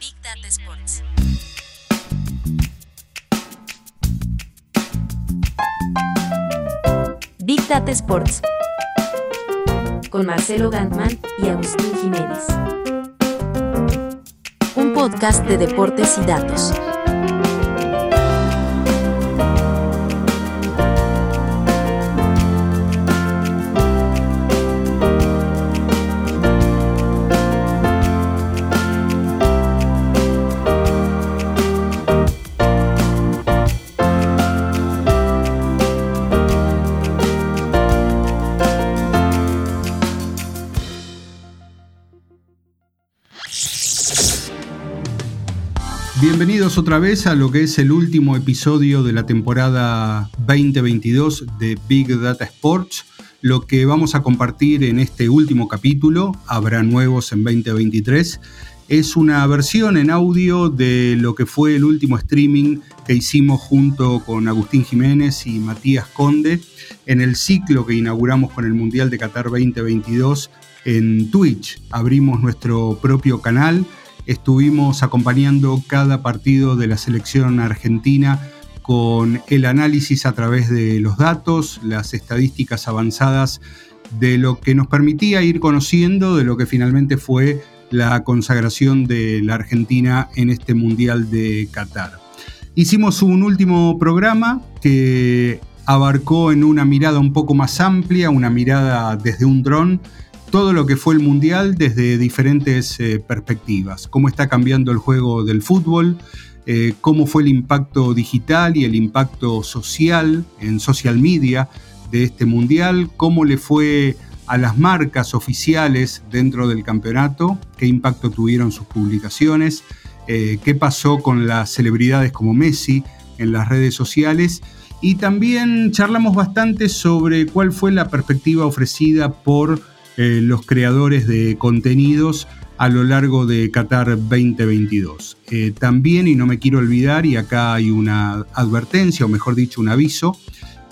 Big Data Sports. Big Data Sports. Con Marcelo Gantman y Agustín Jiménez. Un podcast de deportes y datos. Bienvenidos otra vez a lo que es el último episodio de la temporada 2022 de Big Data Sports. Lo que vamos a compartir en este último capítulo, habrá nuevos en 2023, es una versión en audio de lo que fue el último streaming que hicimos junto con Agustín Jiménez y Matías Conde en el ciclo que inauguramos con el Mundial de Qatar 2022 en Twitch. Abrimos nuestro propio canal estuvimos acompañando cada partido de la selección argentina con el análisis a través de los datos, las estadísticas avanzadas de lo que nos permitía ir conociendo de lo que finalmente fue la consagración de la Argentina en este Mundial de Qatar. Hicimos un último programa que abarcó en una mirada un poco más amplia, una mirada desde un dron, todo lo que fue el Mundial desde diferentes eh, perspectivas. Cómo está cambiando el juego del fútbol, eh, cómo fue el impacto digital y el impacto social en social media de este Mundial, cómo le fue a las marcas oficiales dentro del campeonato, qué impacto tuvieron sus publicaciones, eh, qué pasó con las celebridades como Messi en las redes sociales y también charlamos bastante sobre cuál fue la perspectiva ofrecida por eh, los creadores de contenidos a lo largo de Qatar 2022. Eh, también, y no me quiero olvidar, y acá hay una advertencia, o mejor dicho, un aviso,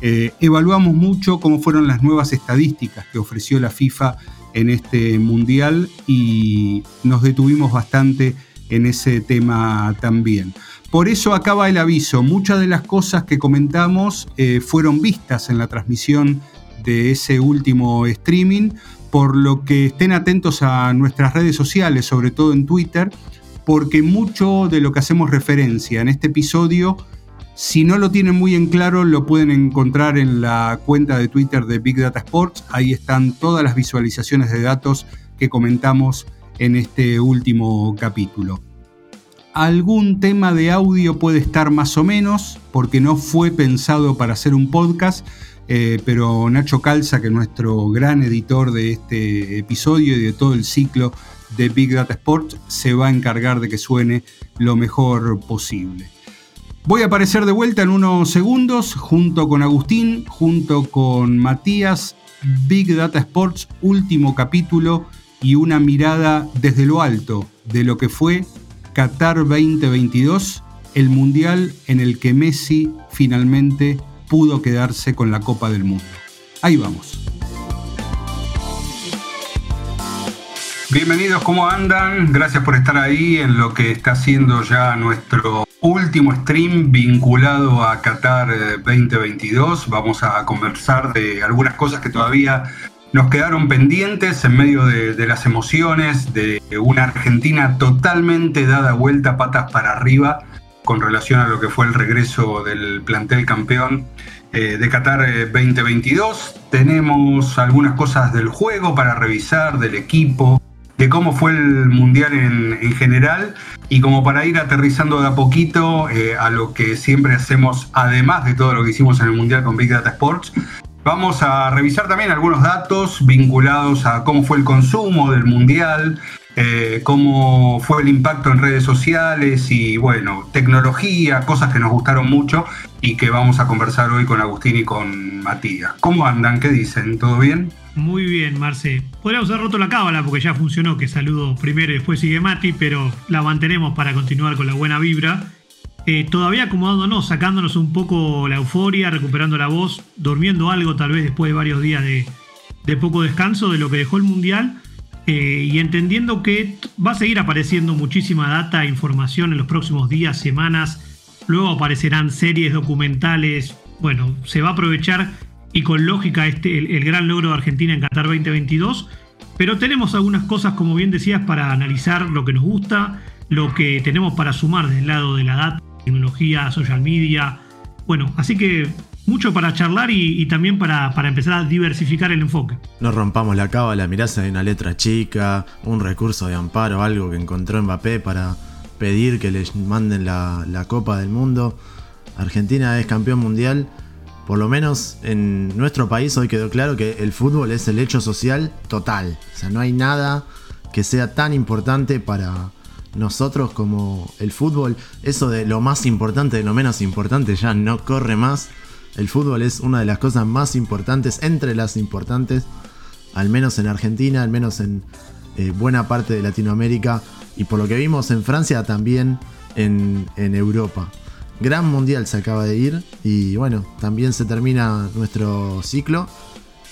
eh, evaluamos mucho cómo fueron las nuevas estadísticas que ofreció la FIFA en este mundial y nos detuvimos bastante en ese tema también. Por eso acaba el aviso, muchas de las cosas que comentamos fueron vistas en la transmisión de ese último streaming, por lo que estén atentos a nuestras redes sociales, sobre todo en Twitter, porque mucho de lo que hacemos referencia en este episodio, si no lo tienen muy en claro, lo pueden encontrar en la cuenta de Twitter de Big Data Sports. Ahí están todas las visualizaciones de datos que comentamos en este último capítulo. Algún tema de audio puede estar más o menos, porque no fue pensado para hacer un podcast, eh, pero Nacho Calza, que es nuestro gran editor de este episodio y de todo el ciclo de Big Data Sports, se va a encargar de que suene lo mejor posible. Voy a aparecer de vuelta en unos segundos junto con Agustín, junto con Matías, Big Data Sports, último capítulo y una mirada desde lo alto de lo que fue Qatar 2022, el mundial en el que Messi finalmente pudo quedarse con la Copa del Mundo. Ahí vamos. Bienvenidos, ¿cómo andan? Gracias por estar ahí en lo que está siendo ya nuestro último stream vinculado a Qatar 2022. Eh, vamos a conversar de algunas cosas que todavía nos quedaron pendientes en medio de, de, las emociones de una Argentina totalmente dada vuelta patas para arriba con relación a lo que fue el regreso del plantel campeón eh, de Qatar 2022. Eh, Tenemos algunas cosas del juego para revisar, del equipo, de cómo fue el Mundial en, general y como para ir aterrizando de a poquito eh, a lo que siempre hacemos, además de todo lo que hicimos en el Mundial con Big Data Sports. Vamos a revisar también algunos datos vinculados a cómo fue el consumo del Mundial, eh, cómo fue el impacto en redes sociales y bueno, tecnología, cosas que nos gustaron mucho y que vamos a conversar hoy con Agustín y con Matías. ¿Cómo andan? ¿Qué dicen? ¿Todo bien? Muy bien, Marce. Podríamos haber roto la cábala porque ya funcionó, que saludo primero y después sigue Mati, pero la mantenemos para continuar con la buena vibra. Eh, todavía acomodándonos, sacándonos un poco la euforia, recuperando la voz, durmiendo algo tal vez después de varios días de, de poco descanso de lo que dejó el Mundial eh, y entendiendo que va a seguir apareciendo muchísima data e información en los próximos días, semanas, luego aparecerán series documentales, bueno, se va a aprovechar y con lógica este, el, gran logro de Argentina en Qatar 2022, pero tenemos algunas cosas, como bien decías, para analizar lo que nos gusta, lo que tenemos para sumar del lado de la data, tecnología, social media, bueno, así que mucho para charlar y, también para, empezar a diversificar el enfoque. No rompamos la cábala, mirá si hay una letra chica, un recurso de amparo, algo que encontró Mbappé para pedir que les manden la, la Copa del Mundo. Argentina es campeón mundial. Por lo menos en nuestro país hoy quedó claro que el fútbol es el hecho social total. O sea, no hay nada que sea tan importante para nosotros como el fútbol. Eso de lo más importante de lo menos importante ya no corre más. El fútbol es una de las cosas más importantes, entre las importantes, al menos en Argentina, al menos en eh, buena parte de Latinoamérica y por lo que vimos en Francia también en, Europa. Gran mundial se acaba de ir y bueno, también se termina nuestro ciclo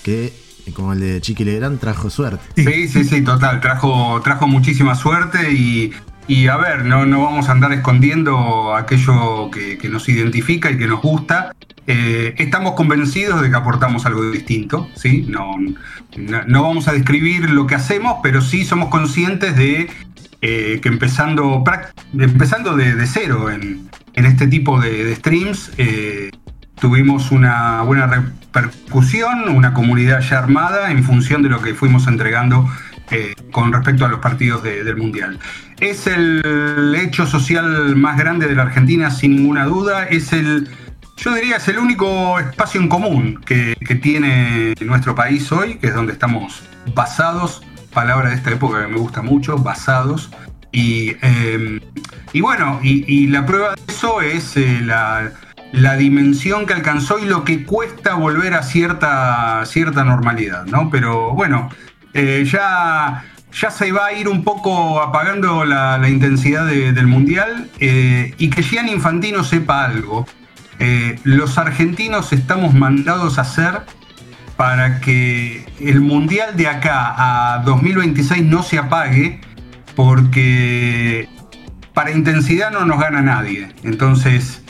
que como el de Chiqui Legrand trajo suerte. Sí, sí, sí, total, trajo, trajo muchísima suerte y y a ver, no, no vamos a andar escondiendo aquello que, nos identifica y que nos gusta. Eh, estamos convencidos de que aportamos algo distinto, ¿sí? No, no, vamos a describir lo que hacemos, pero sí somos conscientes de eh, que empezando, empezando de, cero en, este tipo de, streams, eh, tuvimos una buena repercusión, una comunidad ya armada en función de lo que fuimos entregando con respecto a los partidos del Mundial. Es el hecho social más grande de la Argentina, sin ninguna duda. Es el, yo diría, es el único espacio en común que, tiene nuestro país hoy, que es donde estamos basados, palabra de esta época que me gusta mucho, basados. Y, em, bueno, y, la prueba de eso es eh, la, dimensión que alcanzó y lo que cuesta volver a cierta, cierta normalidad, ¿no? Pero bueno, eh, ya ya se va a ir un poco apagando la, intensidad del Mundial eh, y que Gian Infantino sepa algo. Eh, los argentinos estamos mandados a hacer para que el Mundial de acá a 2026 no se apague porque para intensidad no nos gana nadie. Entonces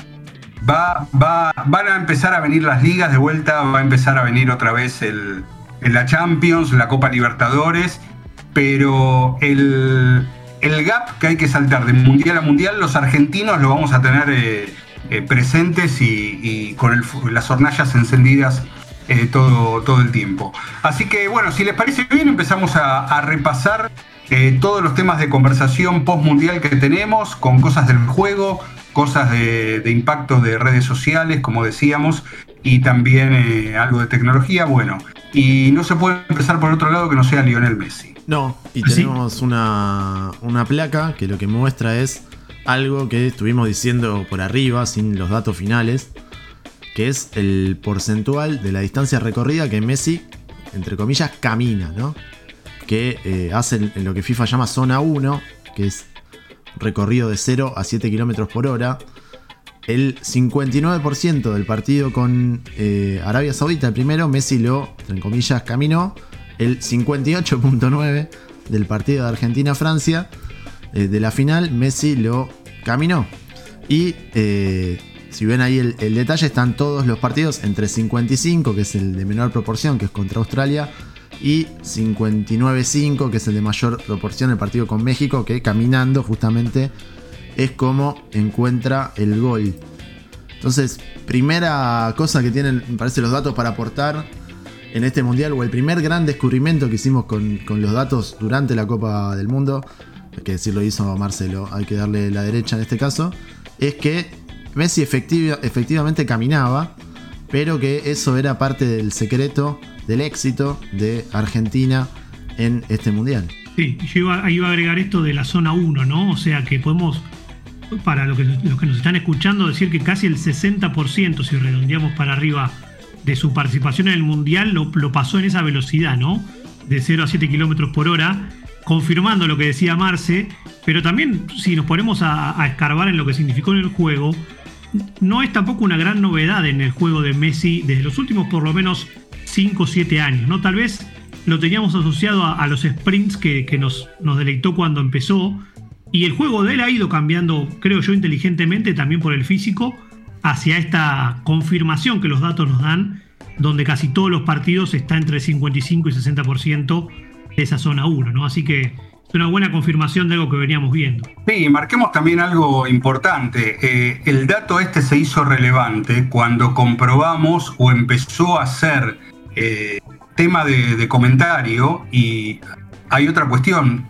va, van a empezar a venir las ligas de vuelta, va a empezar a venir otra vez el, la Champions, la Copa Libertadores pero el, gap que hay que saltar de mundial a mundial, los argentinos lo vamos a tener eh, eh, presentes y, con las hornallas encendidas eh, todo, todo el tiempo. Así que bueno, si les parece bien, empezamos a, repasar todos los temas de conversación post-mundial que tenemos, con cosas del juego, cosas de, impacto de redes sociales, como decíamos, y también algo de tecnología. Bueno, y no se puede empezar por otro lado que no sea Lionel Messi. No, y tenemos una, placa que lo que muestra es algo que estuvimos diciendo por arriba, sin los datos finales, que es el porcentual de la distancia recorrida que Messi, entre comillas, camina, ¿no? Que eh, hace en lo que FIFA llama zona 1, que es recorrido de 0 a 7 km por hora. El 59% del partido con eh, Arabia Saudita, el primero, Messi lo, entre comillas, caminó el 58.9 del partido de Argentina-Francia. Eh, de la final, Messi lo caminó. Y eh, si ven ahí el, detalle, están todos los partidos entre 55, que es el de menor proporción, que es contra Australia, y 59.5, que es el de mayor proporción, el partido con México, que caminando justamente es como encuentra el gol. Entonces, primera cosa que tienen, me parece, los datos para aportar en este mundial, o el primer gran descubrimiento que hicimos con, los datos durante la Copa del Mundo, que decir lo hizo Marcelo, hay que darle la derecha en este caso, es que Messi efectivamente caminaba, pero que eso era parte del secreto del éxito de Argentina en este mundial. Sí, yo iba, a agregar esto de la zona 1, ¿no? O sea que podemos, para los que, nos están escuchando, decir que casi el 60%, si redondeamos para arriba, de su participación en el Mundial lo, pasó en esa velocidad, ¿no? De 0 a 7 kilómetros por hora, confirmando lo que decía Marce, pero también si nos ponemos a, escarbar en lo que significó en el juego, no es tampoco una gran novedad en el juego de Messi desde los últimos por lo menos 5 o 7 años, ¿no? Tal vez lo teníamos asociado a, los sprints que, nos deleitó cuando empezó. Y el juego de él ha ido cambiando, creo yo, inteligentemente, también por el físico, hacia esta confirmación que los datos nos dan, donde casi todos los partidos está entre 55 y 60% de esa zona 1, ¿no? Así que es una buena confirmación de algo que veníamos viendo. Sí, marquemos también algo importante. Eh, el dato este se hizo relevante cuando comprobamos o empezó a ser eh, tema de, comentario y hay otra cuestión.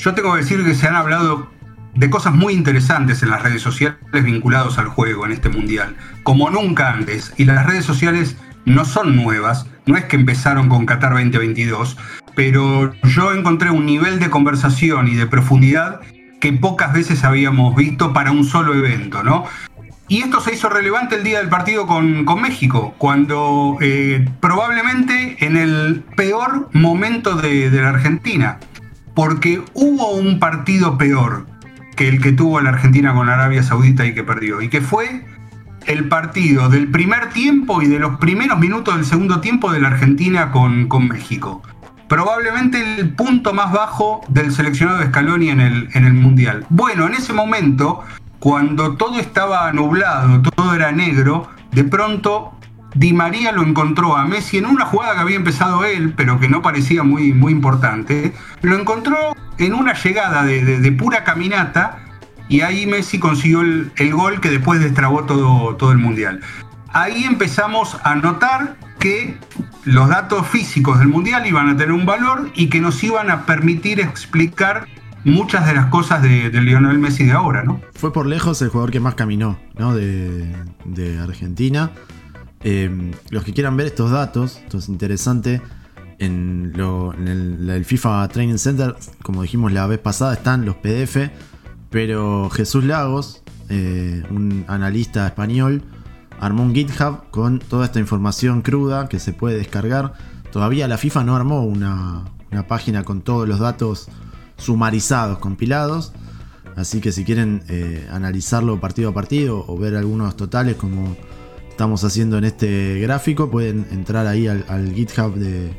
Yo tengo que decir que se han hablado de cosas muy interesantes en las redes sociales vinculados al juego en este mundial, como nunca antes. Y las redes sociales no son nuevas, no es que empezaron con Qatar 2022, pero yo encontré un nivel de conversación y de profundidad que pocas veces habíamos visto para un solo evento, ¿no? Y esto se hizo relevante el día del partido con, México, cuando eh, probablemente en el peor momento de la Argentina, porque hubo un partido peor que el que tuvo la Argentina con Arabia Saudita y que perdió, y que fue el partido del primer tiempo y de los primeros minutos del segundo tiempo de la Argentina con, con México. Probablemente el punto más bajo del seleccionado de Scaloni en el, en el Mundial. Bueno, en ese momento, cuando todo estaba nublado, todo era negro, de pronto Di María lo encontró a Messi en una jugada que había empezado él, pero que no parecía muy, muy importante. Lo encontró en una llegada de, de pura caminata y ahí Messi consiguió el, gol que después destrabó todo, todo el Mundial. Ahí empezamos a notar que los datos físicos del Mundial iban a tener un valor y que nos iban a permitir explicar muchas de las cosas de, Lionel Messi de ahora, ¿no? Fue por lejos el jugador que más caminó, ¿no? De, Argentina. Em, los que quieran ver estos datos, esto es interesante, en, el, FIFA Training Center, como dijimos la vez pasada, están los PDF pero Jesús Lagos, eh, un analista español, armó un GitHub con toda esta información cruda que se puede descargar. Todavía la FIFA no armó una, página con todos los datos sumarizados, compilados. Así que si quieren eh, analizarlo partido a partido o ver algunos totales como estamos haciendo en este gráfico, pueden entrar ahí al, GitHub de,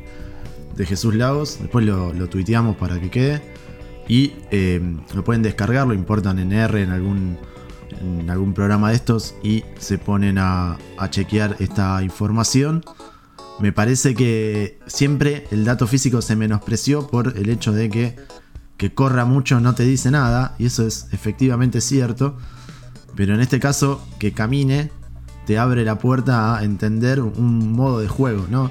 Jesús Lagos. Después lo, lo tuiteamos para que quede. Y eh, lo pueden descargar, lo importan en R en algún, en algún programa de estos y se ponen a, chequear esta información. Me parece que siempre el dato físico se menospreció por el hecho de que que corra mucho no te dice nada, y eso es efectivamente cierto, pero en este caso que camine te abre la puerta a entender un modo de juego, ¿no?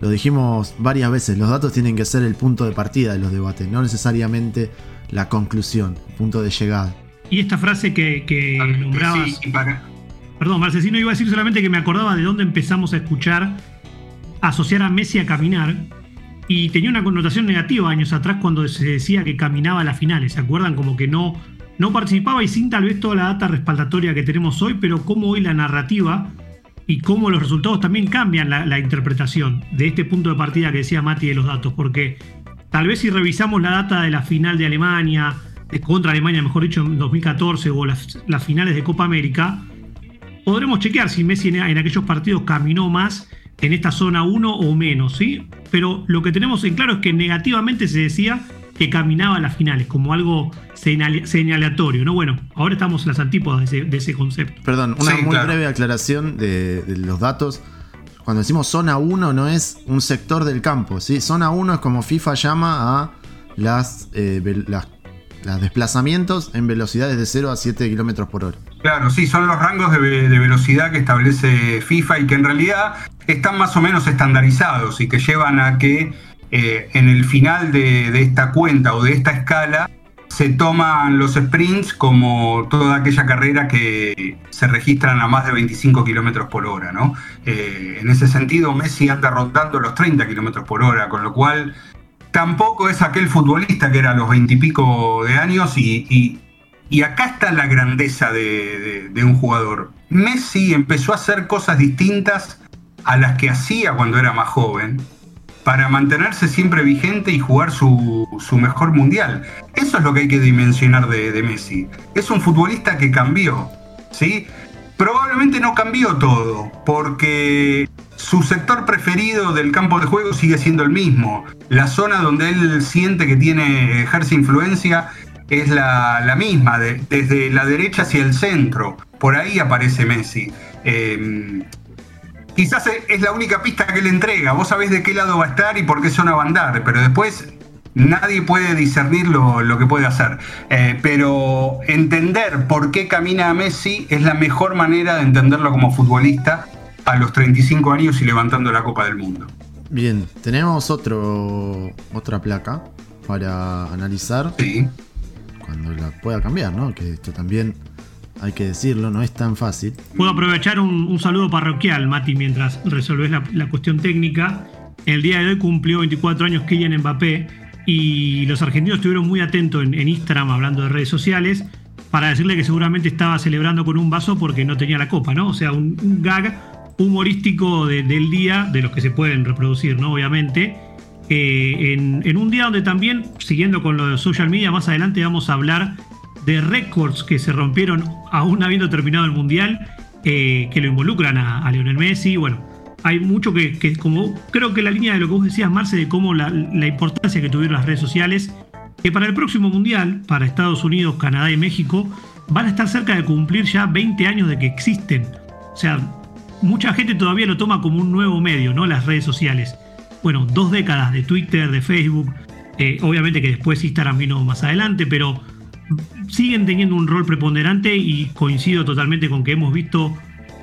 Lo dijimos varias veces, los datos tienen que ser el punto de partida de los debates, no necesariamente la conclusión, punto de llegada. Y esta frase que, que nombrabas... Perdón, Marcesino, iba a decir solamente que me acordaba de dónde empezamos a escuchar asociar a Messi a caminar y tenía una connotación negativa años atrás cuando se decía que caminaba a las finales, ¿se acuerdan? Como que no, no participaba y sin tal vez toda la data respaldatoria que tenemos hoy, pero como hoy la narrativa y cómo los resultados también cambian la, interpretación de este punto de partida que decía Mati de los datos, porque tal vez si revisamos la data de la final de Alemania, contra Alemania, mejor dicho, en 2014 o las, finales de Copa América, podremos chequear si Messi en, en, aquellos partidos caminó más en esta zona 1 o menos, ¿sí? Pero lo que tenemos en claro es que negativamente se decía que caminaba a las finales, como algo señalatorio, ¿no? Bueno, ahora estamos en las antípodas de ese, concepto. Perdón, una muy breve aclaración de, los datos. Cuando decimos zona 1 no es un sector del campo, ¿sí? Zona 1 es como FIFA llama a las, eh, las, desplazamientos en velocidades de 0 a 7 kilómetros por hora. Claro, sí, son los rangos de, velocidad que establece FIFA y que en realidad están más o menos estandarizados y que llevan a que eh, en el final de, esta cuenta o de esta escala se toman los sprints como toda aquella carrera que se registran a más de 25 kilómetros por hora. ¿no? Eh, en ese sentido, Messi anda rondando los 30 kilómetros por hora, con lo cual tampoco es aquel futbolista que era a los 20 y pico de años y, acá está la grandeza de, de, un jugador. Messi empezó a hacer cosas distintas a las que hacía cuando era más joven para mantenerse siempre vigente y jugar su, mejor mundial. Eso es lo que hay que dimensionar de, Messi. Es un futbolista que cambió, ¿sí? Probablemente no cambió todo, porque su sector preferido del campo de juego sigue siendo el mismo. La zona donde él siente que tiene, ejerce influencia es la, misma, desde la derecha hacia el centro. Por ahí aparece Messi. Em, quizás es la única pista que le entrega. Vos sabés de qué lado va a estar y por qué zona va a andar, pero después nadie puede discernir lo, que puede hacer. Eh, pero entender por qué camina a Messi es la mejor manera de entenderlo como futbolista a los 35 años y levantando la Copa del Mundo. Bien, tenemos otro, otra placa para analizar. Sí. Cuando la pueda cambiar, ¿no? Que esto también hay que decirlo, no es tan fácil. Puedo aprovechar un, saludo parroquial, Mati, mientras resolves la, cuestión técnica. El día de hoy cumplió 24 años Kylian Mbappé y los argentinos estuvieron muy atentos en, Instagram hablando de redes sociales para decirle que seguramente estaba celebrando con un vaso porque no tenía la copa, ¿no? O sea, un, gag humorístico del día, de los que se pueden reproducir, ¿no? Obviamente. Eh, en, un día donde también, siguiendo con lo de social media, más adelante vamos a hablar de récords que se rompieron aún habiendo terminado el Mundial, eh, que lo involucran a, Lionel Messi. Bueno, hay mucho que, como creo que la línea de lo que vos decías, Marce, de cómo la, importancia que tuvieron las redes sociales, que para el próximo Mundial, para Estados Unidos, Canadá y México, van a estar cerca de cumplir ya 20 años de que existen. O sea, mucha gente todavía lo toma como un nuevo medio, ¿no? Las redes sociales. Bueno, dos décadas de Twitter, de Facebook, eh, obviamente que después Instagram vino más adelante, pero siguen teniendo un rol preponderante y coincido totalmente con que hemos visto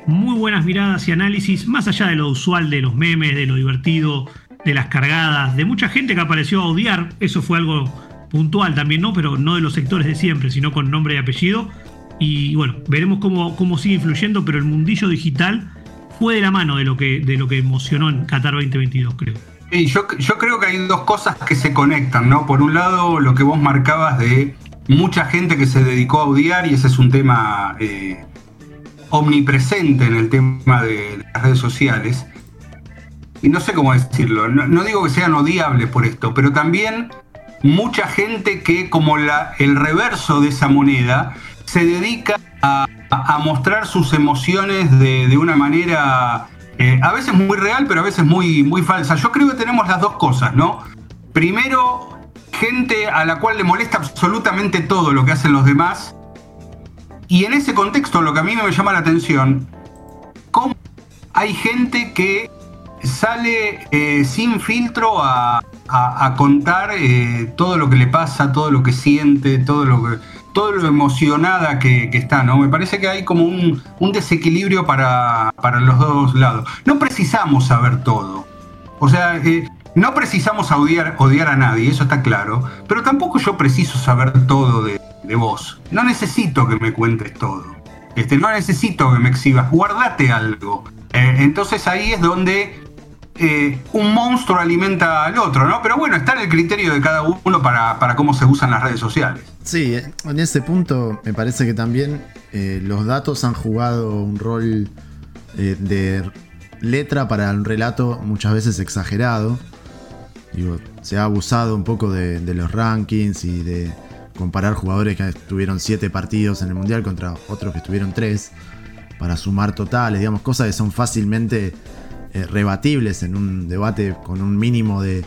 muy buenas miradas y análisis, más allá de lo usual de los memes, de lo divertido, de las cargadas, de mucha gente que apareció a odiar, eso fue algo puntual también, ¿no? Pero no de los sectores de siempre, sino con nombre y apellido. Y bueno, veremos cómo, cómo sigue influyendo, pero el mundillo digital fue de la mano de lo que, de lo que emocionó en Qatar 2022, creo. Yo, yo creo que hay dos cosas que se conectan, ¿no? Por un lado, lo que vos marcabas de mucha gente que se dedicó a odiar y ese es un tema eh, omnipresente en el tema de, las redes sociales. Y no sé cómo decirlo, no, digo que sean odiables por esto, pero también mucha gente que como la, el reverso de esa moneda se dedica a, mostrar sus emociones de, una manera eh, a veces muy real, pero a veces muy, muy falsa. Yo creo que tenemos las dos cosas, ¿no? Primero, gente a la cual le molesta absolutamente todo lo que hacen los demás. Y en ese contexto, lo que a mí me llama la atención, cómo hay gente que sale eh, sin filtro a, contar eh, todo lo que le pasa, todo lo que siente, todo lo que, todo lo emocionada que, está, ¿no? Me parece que hay como un, desequilibrio para, para, los dos lados. No precisamos saber todo. O sea, eh, no precisamos odiar, a nadie, eso está claro, pero tampoco yo preciso saber todo de, vos. No necesito que me cuentes todo. Este, no necesito que me exhibas, guardate algo. Eh, entonces ahí es donde eh, un monstruo alimenta al otro, ¿no? Pero bueno, está en el criterio de cada uno para, cómo se usan las redes sociales. Sí, en ese punto me parece que también eh, los datos han jugado un rol de letra para un relato muchas veces exagerado. Se ha abusado un poco de, los rankings y de comparar jugadores que tuvieron 7 partidos en el Mundial contra otros que estuvieron 3 para sumar totales, digamos, cosas que son fácilmente eh, rebatibles en un debate con un mínimo de,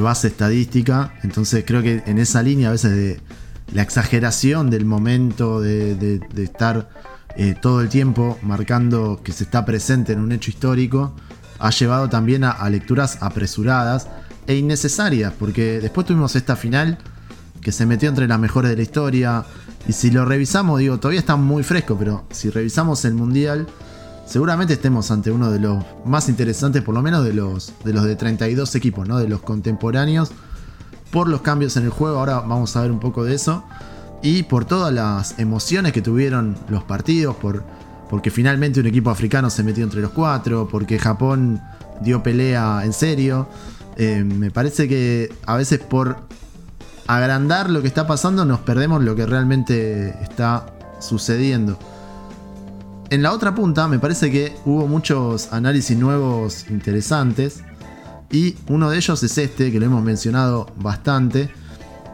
base estadística. Entonces creo que en esa línea a veces de la exageración del momento, de, estar eh, todo el tiempo marcando que se está presente en un hecho histórico, ha llevado también a lecturas apresuradas e innecesarias, porque después tuvimos esta final que se metió entre las mejores de la historia. Y si lo revisamos, digo, todavía está muy fresco, pero si revisamos el mundial, seguramente estemos ante uno de los más interesantes, por lo menos de los de, los de 32 equipos, ¿no? de los contemporáneos, por los cambios en el juego. Ahora vamos a ver un poco de eso. Y por todas las emociones que tuvieron los partidos, por, porque finalmente un equipo africano se metió entre los cuatro, porque Japón dio pelea en serio. Eh, me parece que a veces por agrandar lo que está pasando nos perdemos lo que realmente está sucediendo. En la otra punta me parece que hubo muchos análisis nuevos interesantes y uno de ellos es este que lo hemos mencionado bastante,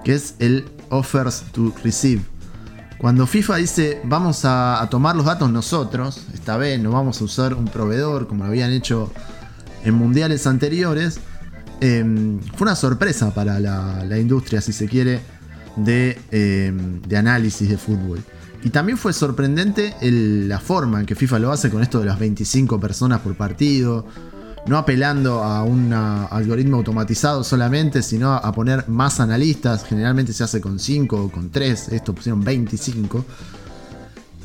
que es el offers to receive. Cuando FIFA dice vamos a, tomar los datos nosotros, esta vez no vamos a usar un proveedor como lo habían hecho en mundiales anteriores, em, fue una sorpresa para la, industria, si se quiere, em, de, análisis de fútbol. Y también fue sorprendente la forma en que FIFA lo hace con esto de las 25 personas por partido, no apelando a un algoritmo automatizado solamente, sino a poner más analistas. Generalmente se hace con 5 o con 3, esto pusieron 25.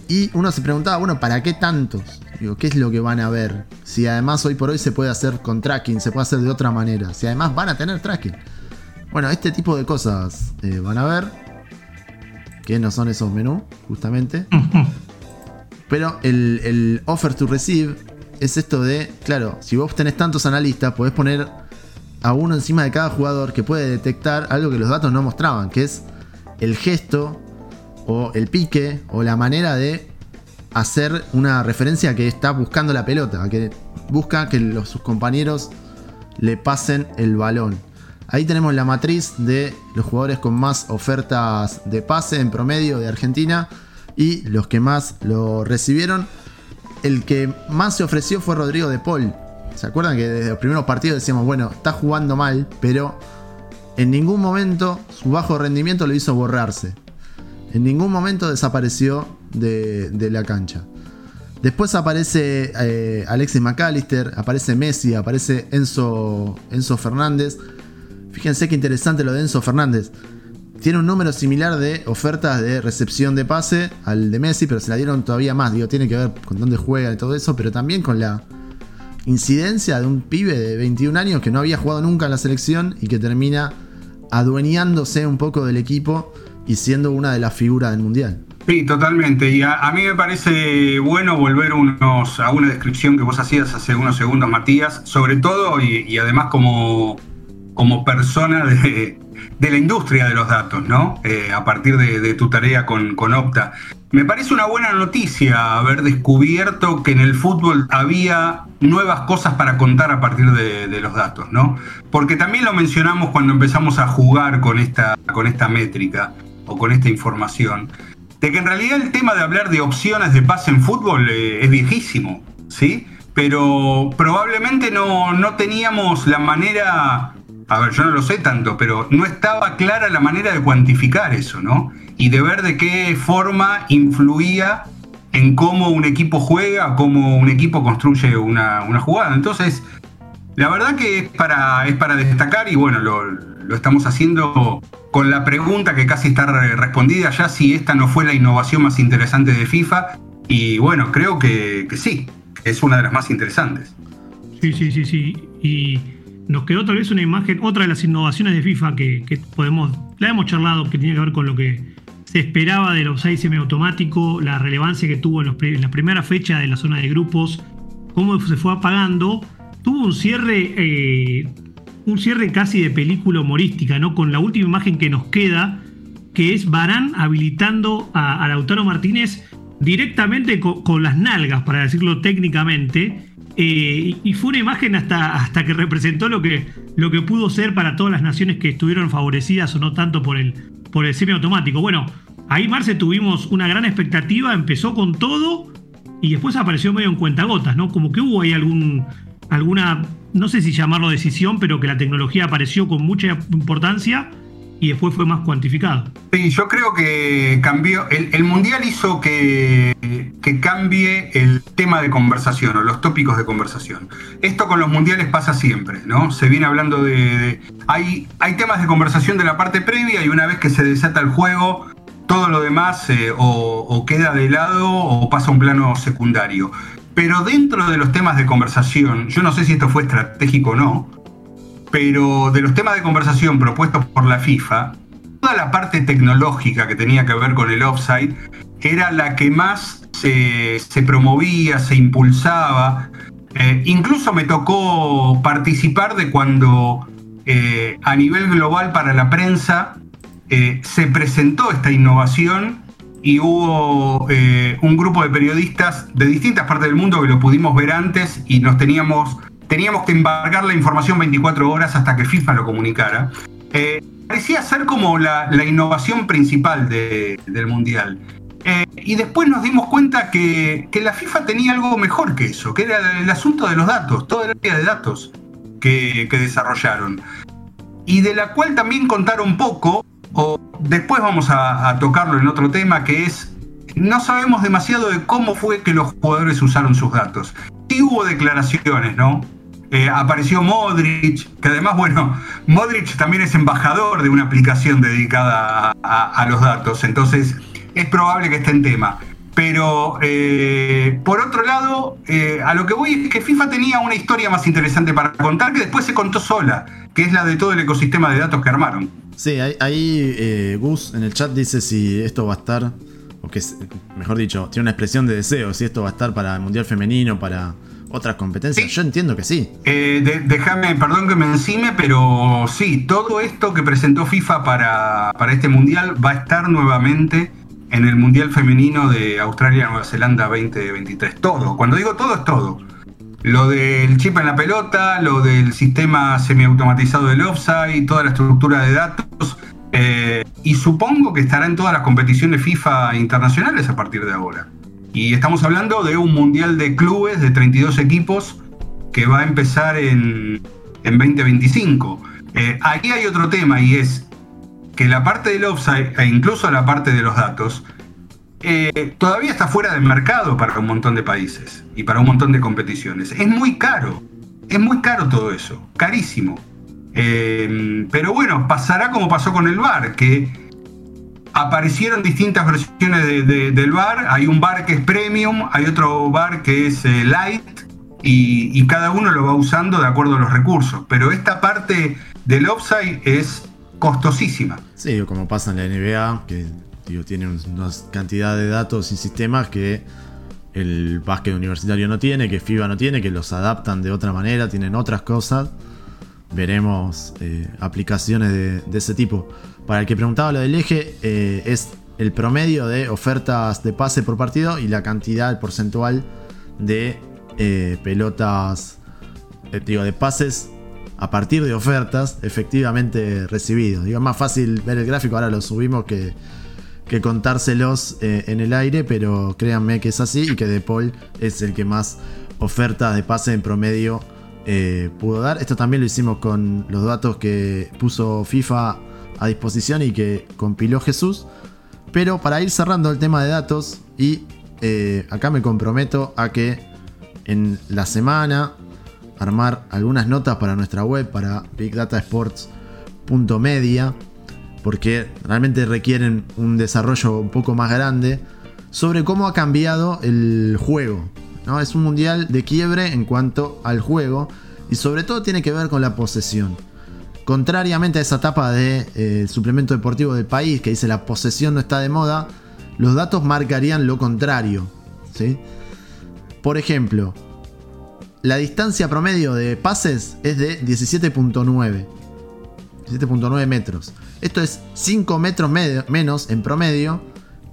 Y uno se preguntaba, bueno, ¿para qué tantos? Digo, ¿qué es lo que van a ver? Si además hoy por hoy se puede hacer con tracking, se puede hacer de otra manera. Si además van a tener tracking. Bueno, este tipo de cosas eh, van a ver. Que no son esos menús, justamente. Pero el, el offer to receive es esto de, claro, si vos tenés tantos analistas, podés poner a uno encima de cada jugador que puede detectar algo que los datos no mostraban, que es el gesto o el pique o la manera de hacer una referencia que está buscando la pelota, que busca que los, sus compañeros le pasen el balón. Ahí tenemos la matriz de los jugadores con más ofertas de pase en promedio de Argentina y los que más lo recibieron el que más se ofreció fue Rodrigo de Paul. ¿Se acuerdan que desde los primeros partidos decíamos, bueno, está jugando mal, pero en ningún momento su bajo rendimiento lo hizo borrarse. En ningún momento desapareció de, la cancha. Después aparece eh, Alexis McAllister, aparece Messi, aparece Enzo, Fernández. Fíjense qué interesante lo de Enzo Fernández tiene un número similar de ofertas de recepción de pase al de Messi, pero se la dieron todavía más. Digo, tiene que ver con dónde juega y todo eso, pero también con la incidencia de un pibe de 21 años que no había jugado nunca en la selección y que termina adueñándose un poco del equipo y siendo una de las figuras del mundial. Sí, totalmente. Y a, mí me parece bueno volver unos, a una descripción que vos hacías hace unos segundos, Matías, sobre todo y, además como, como persona de, de la industria de los datos, ¿no? Eh, a partir de, tu tarea con, Opta. Me parece una buena noticia haber descubierto que en el fútbol había nuevas cosas para contar a partir de, los datos, ¿no? Porque también lo mencionamos cuando empezamos a jugar con esta, con esta métrica o con esta información, de que en realidad el tema de hablar de opciones de pase en fútbol eh, es viejísimo, ¿sí? Pero probablemente no, no teníamos la manera a ver, yo no lo sé tanto, pero no estaba clara la manera de cuantificar eso, ¿no? Y de ver de qué forma influía en cómo un equipo juega, cómo un equipo construye una, jugada. Entonces, la verdad que es para, es para destacar y bueno, lo, estamos haciendo con la pregunta que casi está respondida ya si esta no fue la innovación más interesante de FIFA. Y bueno, creo que, sí, es una de las más interesantes. Sí, sí, sí, sí. Y nos quedó tal vez una imagen, otra de las innovaciones de FIFA que, podemos, la hemos charlado, que tiene que ver con lo que se esperaba del offside semiautomático, la relevancia que tuvo en, la primera fecha de la zona de grupos, cómo se fue apagando, tuvo un cierre, eh, un cierre casi de película humorística, ¿no? Con la última imagen que nos queda, que es Barán habilitando a, Lautaro Martínez directamente con, las nalgas, para decirlo técnicamente, eh, y fue una imagen hasta, hasta que representó lo que, lo que pudo ser para todas las naciones que estuvieron favorecidas o no tanto por el, por el semiautomático. Bueno, ahí Marce tuvimos una gran expectativa, empezó con todo y después apareció medio en cuentagotas, ¿no? Como que hubo ahí algún, alguna, no sé si llamarlo decisión, pero que la tecnología apareció con mucha importancia y después fue más cuantificado. Sí, yo creo que cambió, el, Mundial hizo que, que, cambie el tema de conversación o los tópicos de conversación. Esto con los Mundiales pasa siempre, ¿no? Se viene hablando de... hay, hay temas de conversación de la parte previa y una vez que se desata el juego, todo lo demás eh, o, o queda de lado o pasa a un plano secundario. Pero dentro de los temas de conversación, yo no sé si esto fue estratégico o no, pero de los temas de conversación propuestos por la FIFA, toda la parte tecnológica que tenía que ver con el offside era la que más se, promovía, se impulsaba. Eh, incluso me tocó participar de cuando eh, a nivel global para la prensa eh, se presentó esta innovación y hubo un grupo de periodistas de distintas partes del mundo que lo pudimos ver antes y nos teníamos teníamos que embargar la información 24 horas hasta que FIFA lo comunicara. Eh, parecía ser como la, innovación principal del Mundial. Eh, y después nos dimos cuenta que, la FIFA tenía algo mejor que eso, que era el asunto de los datos, toda el área de datos que, desarrollaron. Y de la cual también contaron poco, o después vamos a, tocarlo en otro tema, que es, no sabemos demasiado de cómo fue que los jugadores usaron sus datos. Sí hubo declaraciones, ¿no? Eh, apareció Modric, que además, bueno, Modric también es embajador de una aplicación dedicada a, los datos, entonces es probable que esté en tema. Pero eh, por otro lado, eh, a lo que voy es que FIFA tenía una historia más interesante para contar que después se contó sola, que es la de todo el ecosistema de datos que armaron. Sí, ahí, Gus en el chat dice si esto va a estar, o que mejor dicho, tiene una expresión de deseo, si esto va a estar para el Mundial Femenino, para otras competencias? Yo entiendo que sí. Eh, déjame, perdón que me encime, pero sí, todo esto que presentó FIFA para, para este mundial va a estar nuevamente en el Mundial Femenino de Australia-Nueva Zelanda 2023. Todo, cuando digo todo es todo. Lo del chip en la pelota, lo del sistema semiautomatizado del offside, toda la estructura de datos. Eh, y supongo que estará en todas las competiciones FIFA internacionales a partir de ahora. Y estamos hablando de un mundial de clubes de 32 equipos que va a empezar en, 2025. Eh, aquí hay otro tema y es que la parte del offside e incluso la parte de los datos todavía está fuera del mercado para un montón de países y para un montón de competiciones. Es muy caro, es muy caro todo eso, carísimo. Eh, pero bueno, pasará como pasó con el VAR, que aparecieron distintas versiones del bar. Hay un bar que es premium, hay otro bar que es eh, light y, cada uno lo va usando de acuerdo a los recursos. Pero esta parte del offside es costosísima. Sí, como pasa en la NBA, tiene una cantidad de datos y sistemas que el básquet universitario no tiene, que FIBA no tiene, que los adaptan de otra manera, tienen otras cosas. Veremos eh, aplicaciones de ese tipo. Para el que preguntaba lo del eje, eh, es el promedio de ofertas de pase por partido y la cantidad porcentual de eh, pelotas, digo, de pases a partir de ofertas efectivamente recibidos. Digo, es más fácil ver el gráfico, ahora lo subimos que, que contárselos en el aire, pero créanme que es así y que De Paul es el que más ofertas de pase en promedio pudo dar. Esto también lo hicimos con los datos que puso FIFA a disposición y que compiló Jesús. Pero para ir cerrando el tema de datos, y eh, acá me comprometo a que en la semana armar algunas notas para nuestra web, para bigdatasports.media, porque realmente requieren un desarrollo un poco más grande sobre cómo ha cambiado el juego. ¿no? Es un mundial de quiebre en cuanto al juego y sobre todo tiene que ver con la posesión. Contrariamente a esa etapa de eh, suplemento deportivo del país que dice la posesión no está de moda, los datos marcarían lo contrario. ¿sí? Por ejemplo, la distancia promedio de pases es de 17.9. 17.9 metros. Esto es 5 metros menos en promedio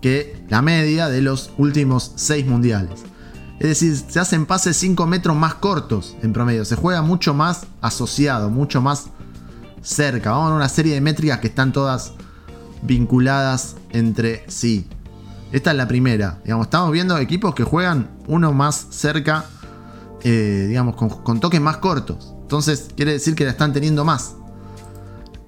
que la media de los últimos 6 mundiales. Es decir, se hacen pases 5 metros más cortos en promedio. Se juega mucho más asociado, mucho más cerca. Vamos a una serie de métricas que están todas vinculadas entre sí. Esta es la primera. Estamos viendo equipos que juegan uno más cerca, eh, digamos, con, toques más cortos. Entonces, quiere decir que la están teniendo más.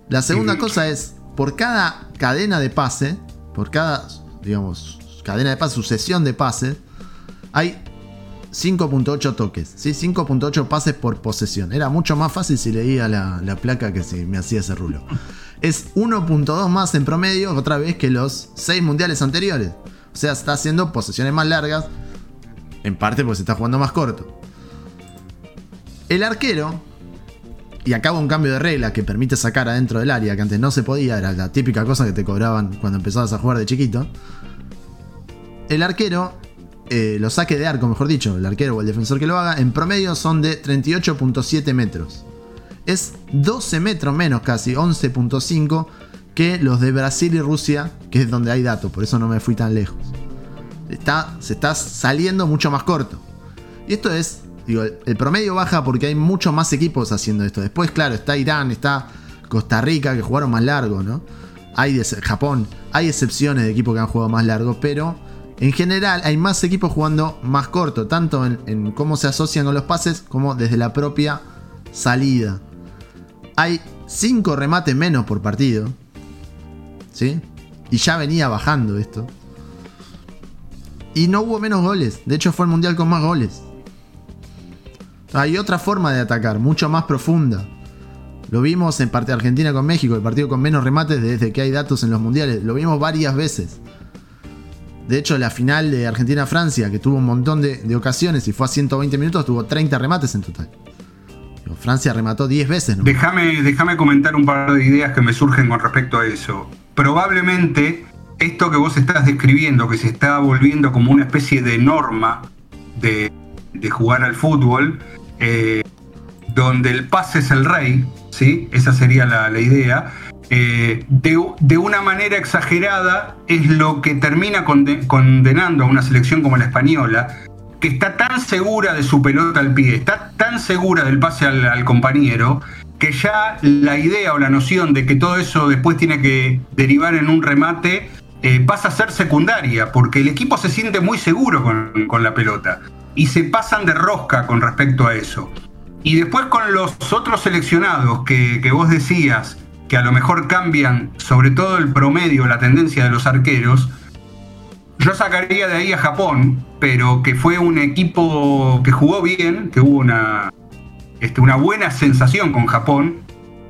La segunda cosa es, por cada cadena de pase, por cada, digamos, cadena de pase, sucesión de pases, hay 5.8 toques, ¿sí? 5.8 pases por posesión. Era mucho más fácil si leía la, placa que si me hacía ese rulo. Es 1.2 más en promedio, otra vez que los 6 mundiales anteriores. O sea, está haciendo posesiones más largas, en parte porque se está jugando más corto. El arquero, y acaba un cambio de regla que permite sacar adentro del área, que antes no se podía, era la típica cosa que te cobraban cuando empezabas a jugar de chiquito. El arquero eh, los saques de arco, mejor dicho, el arquero o el defensor que lo haga, en promedio son de 38.7 metros. Es 12 metros menos casi, 11.5 que los de Brasil y Rusia, que es donde hay datos, por eso no me fui tan lejos. Está, se está saliendo mucho más corto. Y esto es, digo, el promedio baja porque hay muchos más equipos haciendo esto. Después, claro, está Irán, está Costa Rica, que jugaron más largo, ¿no? Hay Japón, hay excepciones de equipos que han jugado más largo, pero en general hay más equipos jugando más corto, tanto en, cómo se asocian con los pases como desde la propia salida. Hay 5 remates menos por partido. ¿Sí? Y ya venía bajando esto. Y no hubo menos goles. De hecho fue el mundial con más goles. Hay otra forma de atacar, mucho más profunda. Lo vimos en parte Argentina con México, el partido con menos remates desde que hay datos en los mundiales. Lo vimos varias veces. De hecho, la final de Argentina-Francia, que tuvo un montón de, ocasiones y fue a 120 minutos, tuvo 30 remates en total. Francia remató 10 veces. Déjame, déjame comentar un par de ideas que me surgen con respecto a eso. Probablemente esto que vos estás describiendo, que se está volviendo como una especie de norma de, jugar al fútbol, eh, donde el pase es el rey, ¿sí? esa sería la, la idea, eh, de, una manera exagerada es lo que termina condenando a una selección como la española, que está tan segura de su pelota al pie, está tan segura del pase al, compañero, que ya la idea o la noción de que todo eso después tiene que derivar en un remate eh, pasa a ser secundaria, porque el equipo se siente muy seguro con, la pelota y se pasan de rosca con respecto a eso. Y después con los otros seleccionados que vos decías, que a lo mejor cambian sobre todo el promedio, la tendencia de los arqueros, yo sacaría de ahí a Japón, pero que fue un equipo que jugó bien, que hubo una, este, una buena sensación con Japón.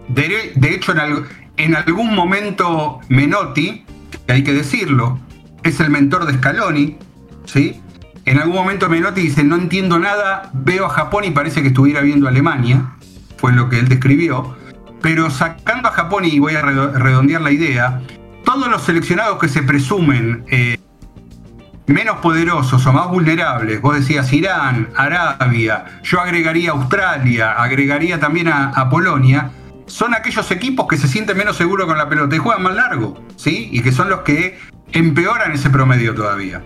De, hecho, en, en, algún momento Menotti, que hay que decirlo, es el mentor de Scaloni, ¿sí? En algún momento Menotti dice, no entiendo nada, veo a Japón y parece que estuviera viendo Alemania, fue lo que él describió. Pero sacando a Japón, y voy a redondear la idea, todos los seleccionados que se presumen eh, menos poderosos o más vulnerables, vos decías Irán, Arabia, yo agregaría Australia, agregaría también a, Polonia, son aquellos equipos que se sienten menos seguros con la pelota y juegan más largo, ¿sí? Y que son los que empeoran ese promedio todavía.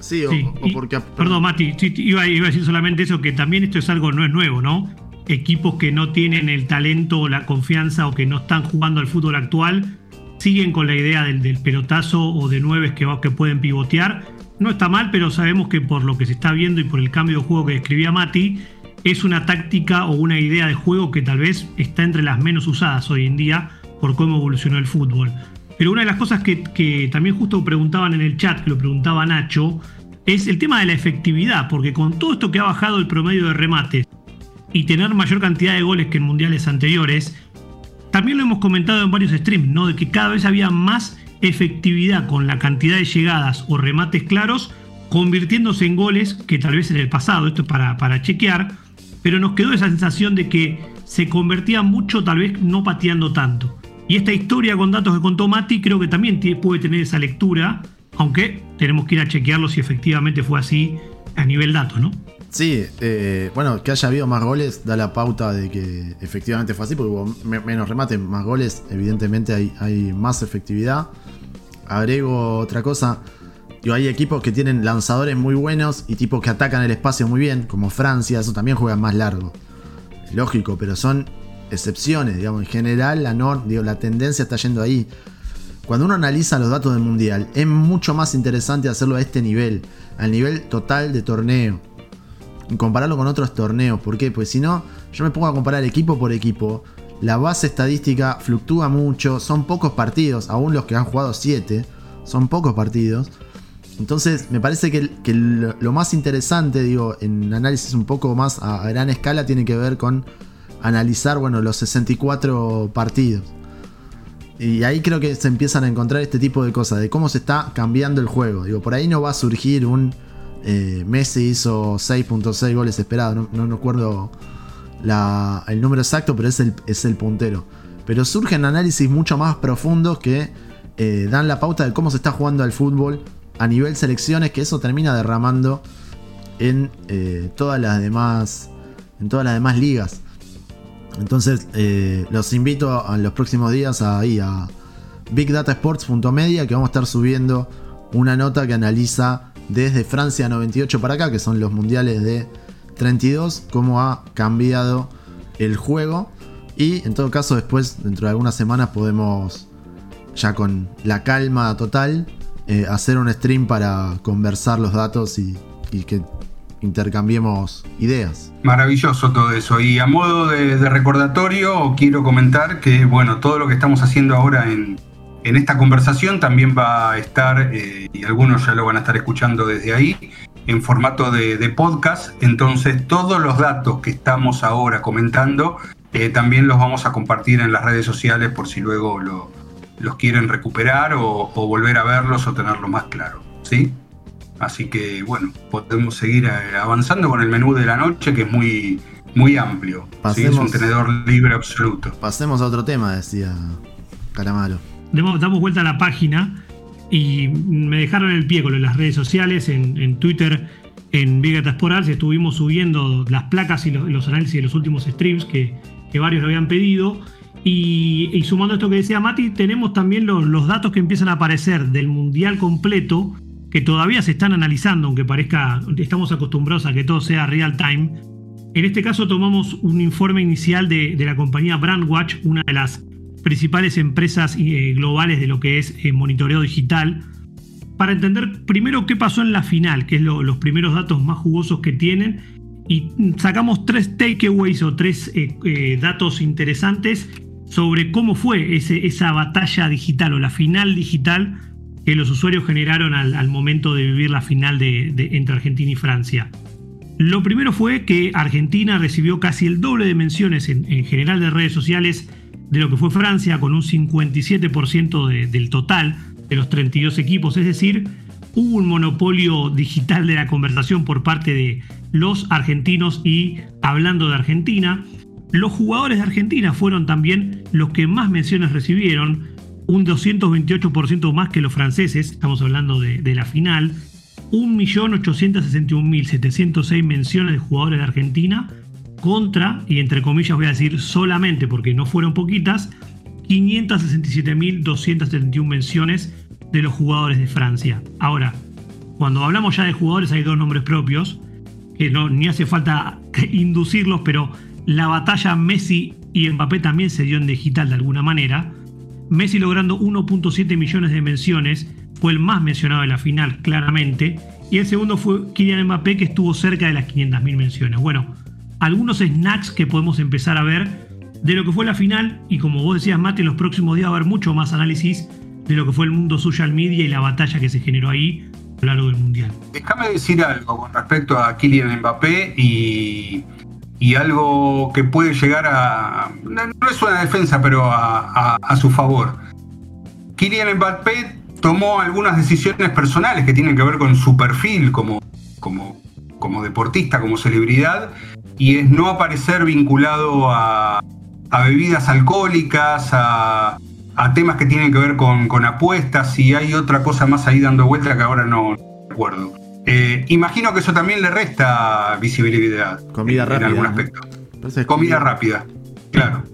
Sí, o, porque... Perdón, Mati, iba, iba, a decir solamente eso, que también esto es algo, no es nuevo, ¿no? equipos que no tienen el talento o la confianza o que no están jugando al fútbol actual siguen con la idea del, pelotazo o de nueve que, que pueden pivotear. No está mal, pero sabemos que por lo que se está viendo y por el cambio de juego que describía Mati, es una táctica o una idea de juego que tal vez está entre las menos usadas hoy en día por cómo evolucionó el fútbol. Pero una de las cosas que, también justo preguntaban en el chat, que lo preguntaba Nacho, es el tema de la efectividad, porque con todo esto que ha bajado el promedio de remates y tener mayor cantidad de goles que en mundiales anteriores, también lo hemos comentado en varios streams, ¿no? De que cada vez había más efectividad con la cantidad de llegadas o remates claros, convirtiéndose en goles que tal vez en el pasado, esto es para chequear, pero nos quedó esa sensación de que se convertía mucho, tal vez no pateando tanto. Y esta historia con datos que contó Mati creo que también puede tener esa lectura, aunque tenemos que ir a chequearlo si efectivamente fue así a nivel datos, ¿no? Sí, eh, bueno, que haya habido más goles da la pauta de que efectivamente fue así, porque hubo menos remate, más goles, evidentemente hay, más efectividad. Agrego otra cosa, hay equipos que tienen lanzadores muy buenos y tipos que atacan el espacio muy bien, como Francia, eso también juega más largo. Lógico, pero son excepciones, digamos, en general la, la tendencia está yendo ahí. Cuando uno analiza los datos del mundial, es mucho más interesante hacerlo a este nivel, al nivel total de torneo compararlo con otros torneos. ¿Por qué? Pues si no, yo me pongo a comparar equipo por equipo. La base estadística fluctúa mucho, son pocos partidos, aún los que han jugado 7, son pocos partidos. Entonces, me parece que, lo más interesante, digo, en análisis un poco más a, gran escala, tiene que ver con analizar, bueno, los 64 partidos. Y ahí creo que se empiezan a encontrar este tipo de cosas, de cómo se está cambiando el juego. Digo, por ahí no va a surgir un eh, Messi hizo 6.6 goles esperados, no, no, recuerdo el número exacto, pero es el, es el puntero. Pero surgen análisis mucho más profundos que eh, dan la pauta de cómo se está jugando al fútbol a nivel selecciones, que eso termina derramando en eh, todas las demás. En todas las demás ligas. Entonces, los invito a, los próximos días a, ahí a bigdatasports.media que vamos a estar subiendo una nota que analiza desde Francia 98 para acá, que son los mundiales de 32, cómo ha cambiado el juego. Y en todo caso, después, dentro de algunas semanas, podemos, ya con la calma total, eh, hacer un stream para conversar los datos y, que intercambiemos ideas. Maravilloso todo eso. Y a modo de, recordatorio, quiero comentar que, bueno, todo lo que estamos haciendo ahora en, esta conversación también va a estar, eh, y algunos ya lo van a estar escuchando desde ahí, en formato de, podcast. Entonces, todos los datos que estamos ahora comentando eh, también los vamos a compartir en las redes sociales por si luego los quieren recuperar o, volver a verlos o tenerlo más claro. ¿sí? Así que, bueno, podemos seguir eh, avanzando con el menú de la noche que es muy, muy amplio. es un tenedor libre absoluto. Pasemos a otro tema, decía Calamaro. Damos vuelta a la página y me dejaron el pie con las redes sociales, en, Twitter, en Big Data estuvimos subiendo las placas y los, análisis de los últimos streams que, varios lo habían pedido. Y, sumando esto que decía Mati, tenemos también los, datos que empiezan a aparecer del mundial completo, que todavía se están analizando, aunque parezca, estamos acostumbrados a que todo sea real time. En este caso tomamos un informe inicial de, la compañía Brandwatch, una de las principales empresas eh, globales de lo que es eh, monitoreo digital, para entender primero qué pasó en la final, que es los primeros datos más jugosos que tienen, y sacamos tres takeaways o tres eh, datos interesantes sobre cómo fue esa batalla digital o la final digital que los usuarios generaron al, momento de vivir la final de, entre Argentina y Francia. Lo primero fue que Argentina recibió casi el doble de menciones en, en general de redes sociales de lo que fue Francia, con un 57% del total de los 32 equipos. Es decir, hubo un monopolio digital de la conversación por parte de los argentinos y hablando de Argentina, los jugadores de Argentina fueron también los que más menciones recibieron, un 228% más que los franceses, estamos hablando de, la final, 1.861.706 menciones de jugadores de Argentina contra, y entre comillas voy a decir solamente porque no fueron poquitas, 567.271 menciones de los jugadores de Francia. Ahora, cuando hablamos ya de jugadores hay dos nombres propios, que no, ni hace falta inducirlos, pero la batalla Messi y Mbappé también se dio en digital de alguna manera. Messi logrando 1.7 millones de menciones, fue el más mencionado de la final, claramente. Y el segundo fue Kylian Mbappé, que estuvo cerca de las 500.000 menciones. Bueno, algunos snacks que podemos empezar a ver de lo que fue la final y como vos decías Mate, en los próximos días va a haber mucho más análisis de lo que fue el mundo social media y la batalla que se generó ahí a lo largo del mundial. Déjame decir algo con respecto a Kylian Mbappé y, algo que puede llegar a... No es una defensa, pero a, su favor. Kylian Mbappé tomó algunas decisiones personales que tienen que ver con su perfil como, como, como deportista, como celebridad, y es no aparecer vinculado a, bebidas alcohólicas, a, temas que tienen que ver con, apuestas y hay otra cosa más ahí dando vuelta que ahora no recuerdo. Eh, imagino que eso también le resta visibilidad. Comida en, rápida. En algún aspecto. Comida rápida, claro.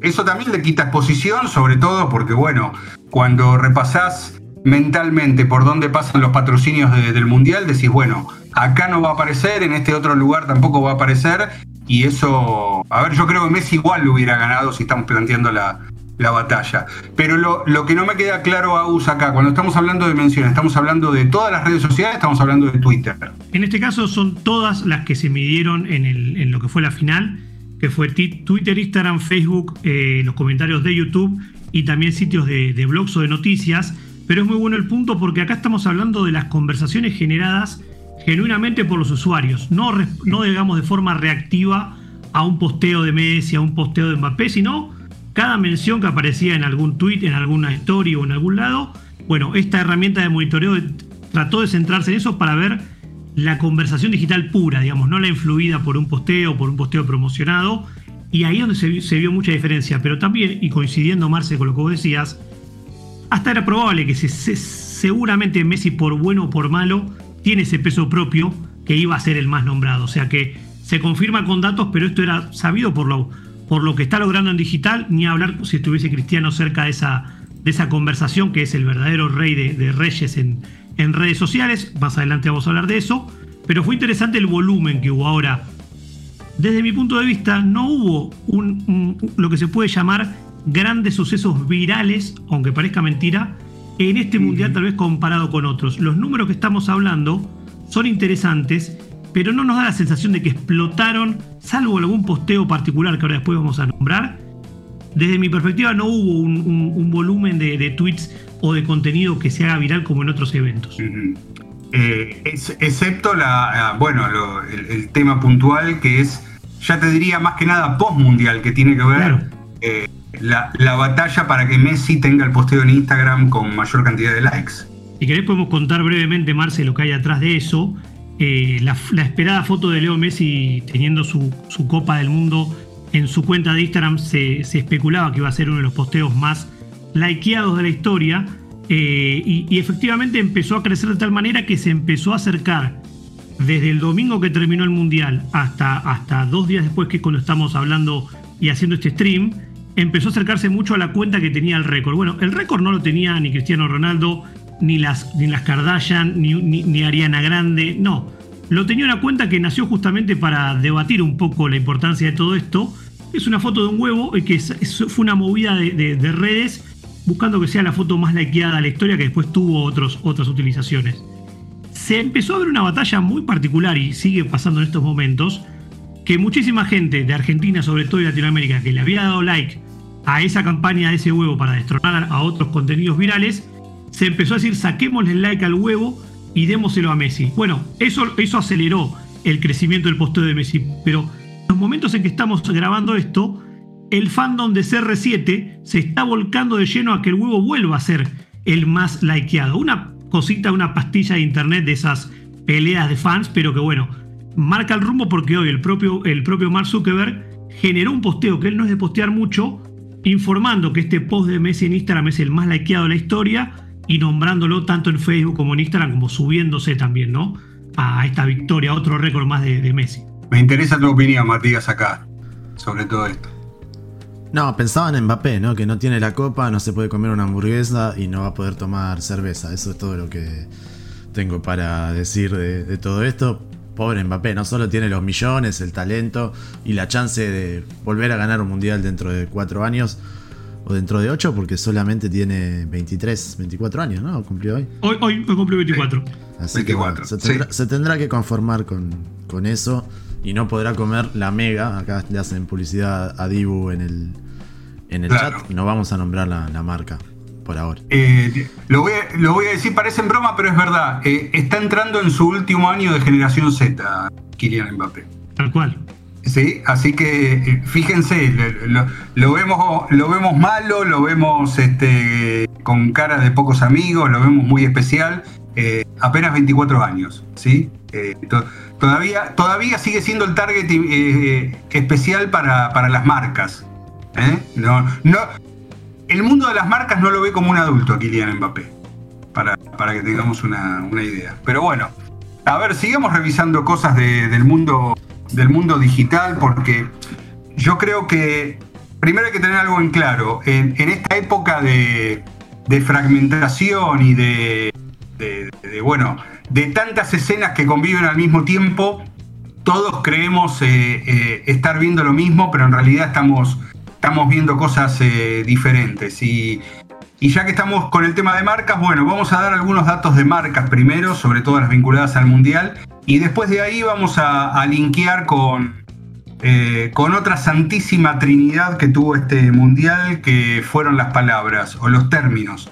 Eso también le quita exposición, sobre todo porque, bueno, cuando repasás mentalmente por dónde pasan los patrocinios del Mundial, decís, bueno, acá no va a aparecer, en este otro lugar tampoco va a aparecer, y eso, a ver, yo creo que Messi igual lo hubiera ganado si estamos planteando la, batalla. Pero lo, que no me queda claro, Agus, acá, cuando estamos hablando de menciones, ¿estamos hablando de todas las redes sociales? ¿Estamos hablando de Twitter? En este caso son todas las que se midieron en, en lo que fue la final, que fue Twitter, Instagram, Facebook, eh, los comentarios de YouTube y también sitios de, de blogs o de noticias. Pero es muy bueno el punto porque acá estamos hablando de las conversaciones generadas genuinamente por los usuarios, no, no digamos de forma reactiva a un posteo de Messi, a un posteo de Mbappé, sino cada mención que aparecía en algún tweet, en alguna story o en algún lado. Bueno, esta herramienta de monitoreo trató de centrarse en eso para ver la conversación digital pura, digamos, no la influida por un posteo, por un posteo promocionado. Y ahí es donde se, vio mucha diferencia. Pero también, y coincidiendo, Marce, con lo que vos decías, hasta era probable que seguramente Messi, por bueno o por malo, tiene ese peso propio que iba a ser el más nombrado. O sea que se confirma con datos, pero esto era sabido por lo, por lo que está logrando en digital, ni hablar si estuviese Cristiano cerca de esa, de esa conversación, que es el verdadero rey de, reyes en, en, redes sociales. Más adelante vamos a hablar de eso. Pero fue interesante el volumen que hubo ahora. Desde mi punto de vista, no hubo un, lo que se puede llamar grandes sucesos virales, aunque parezca mentira, en este mundial tal vez comparado con otros. Los números que estamos hablando son interesantes, pero no nos da la sensación de que explotaron, salvo algún posteo particular que ahora después vamos a nombrar. Desde mi perspectiva no hubo un, volumen de, tweets o de contenido que se haga viral como en otros eventos. Eh, excepto la, bueno, el, tema puntual que es, ya te diría más que nada post mundial, que tiene que ver eh, la, batalla para que Messi tenga el posteo en Instagram con mayor cantidad de likes. Si querés podemos contar brevemente, Marce, lo que hay atrás de eso. Eh, la, esperada foto de Leo Messi teniendo su, Copa del Mundo en su cuenta de Instagram se, se especulaba que iba a ser uno de los posteos más likeados de la historia eh, y, efectivamente empezó a crecer de tal manera que se empezó a acercar desde el domingo que terminó el Mundial hasta, hasta dos días después que cuando estamos hablando y haciendo este stream, empezó a acercarse mucho a la cuenta que tenía el récord. Bueno, el récord no lo tenía ni Cristiano Ronaldo, ni las, ni las Kardashian, ni, ni, Ariana Grande, no. Lo tenía una cuenta que nació justamente para debatir un poco la importancia de todo esto. Es una foto de un huevo y que fue una movida de, de redes buscando que sea la foto más likeada de la historia que después tuvo otros, otras utilizaciones. Se empezó a ver una batalla muy particular y sigue pasando en estos momentos, que muchísima gente de Argentina, sobre todo de Latinoamérica, que le había dado like a esa campaña de ese huevo para destronar a otros contenidos virales, se empezó a decir saquémosle el like al huevo y démoselo a Messi. Bueno, eso, eso aceleró el crecimiento del posteo de Messi, pero en los momentos en que estamos grabando esto, el fandom de CR7 se está volcando de lleno a que el huevo vuelva a ser el más likeado. Una cosita, una pastilla de internet de esas peleas de fans, pero que bueno, marca el rumbo porque hoy el propio, el propio Mark Zuckerberg generó un posteo que él no es de postear mucho, informando que este post de Messi en Instagram es el más likeado de la historia y nombrándolo tanto en Facebook como en Instagram, como subiéndose también, ¿no? A esta victoria, otro récord más de, de Messi. Me interesa tu opinión, Matías, acá, sobre todo esto. No, pensaban en Mbappé, ¿no? Que no tiene la copa, no se puede comer una hamburguesa y no va a poder tomar cerveza. Eso es todo lo que tengo para decir de, todo esto. Pobre Mbappé, no solo tiene los millones, el talento y la chance de volver a ganar un mundial dentro de cuatro años o dentro de ocho, porque solamente tiene 23, 24 años, ¿no? ¿Cumplió hoy? Hoy, hoy, cumplió 24. Así que se, tendrá, que conformar con, con eso y no podrá comer la mega. Acá le hacen publicidad a Dibu en el, en el chat y no vamos a nombrar la, marca por ahora. Eh, lo, voy a, lo, voy a, decir, parece en broma, pero es verdad. Eh, está entrando en su último año de generación Z, Kylian Mbappé. Tal cual. Sí, así que eh, fíjense, lo, vemos, lo vemos malo, lo vemos este, con cara de pocos amigos, lo vemos muy especial. apenas 24 años, ¿sí? todavía, todavía sigue siendo el target especial para, para las marcas. ¿Eh? No, no, el mundo de las marcas no lo ve como un adulto a Kylian Mbappé, para, para que tengamos una, idea. Pero bueno, a ver, sigamos revisando cosas del, mundo, del mundo digital, porque yo creo que primero hay que tener algo en claro. En, esta época de, fragmentación y de, bueno, de tantas escenas que conviven al mismo tiempo, todos creemos eh, eh, estar viendo lo mismo, pero en realidad estamos estamos viendo cosas eh, diferentes. Y, ya que estamos con el tema de marcas, bueno, vamos a dar algunos datos de marcas primero, sobre todo las vinculadas al Mundial, y después de ahí vamos a, linkear con, eh, con otra santísima trinidad que tuvo este Mundial, que fueron las palabras o los términos.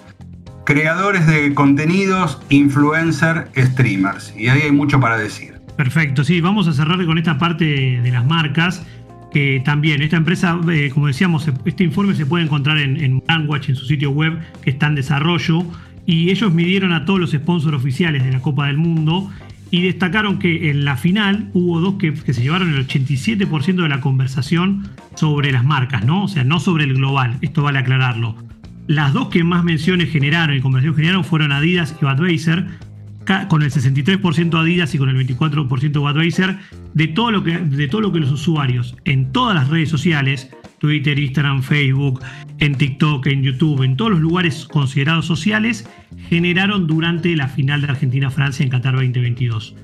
Creadores de contenidos, influencer, streamers. Y ahí hay mucho para decir. Perfecto, sí, vamos a cerrar con esta parte de las marcas que también esta empresa, eh, como decíamos, este informe se puede encontrar en, en en su sitio web, que está en desarrollo, y ellos midieron a todos los sponsors oficiales de la Copa del Mundo y destacaron que en la final hubo dos que, se llevaron el 87% de la conversación sobre las marcas, ¿no? O sea, no sobre el global, esto vale aclararlo. Las dos que más menciones generaron y conversación generaron fueron Adidas y Budweiser, con el 63% Adidas y con el 24% Budweiser, de todo, lo que, de todo lo que los usuarios en todas las redes sociales, Twitter, Instagram, Facebook, en TikTok, en YouTube, en todos los lugares considerados sociales, generaron durante la final de Argentina-Francia en Qatar 2022.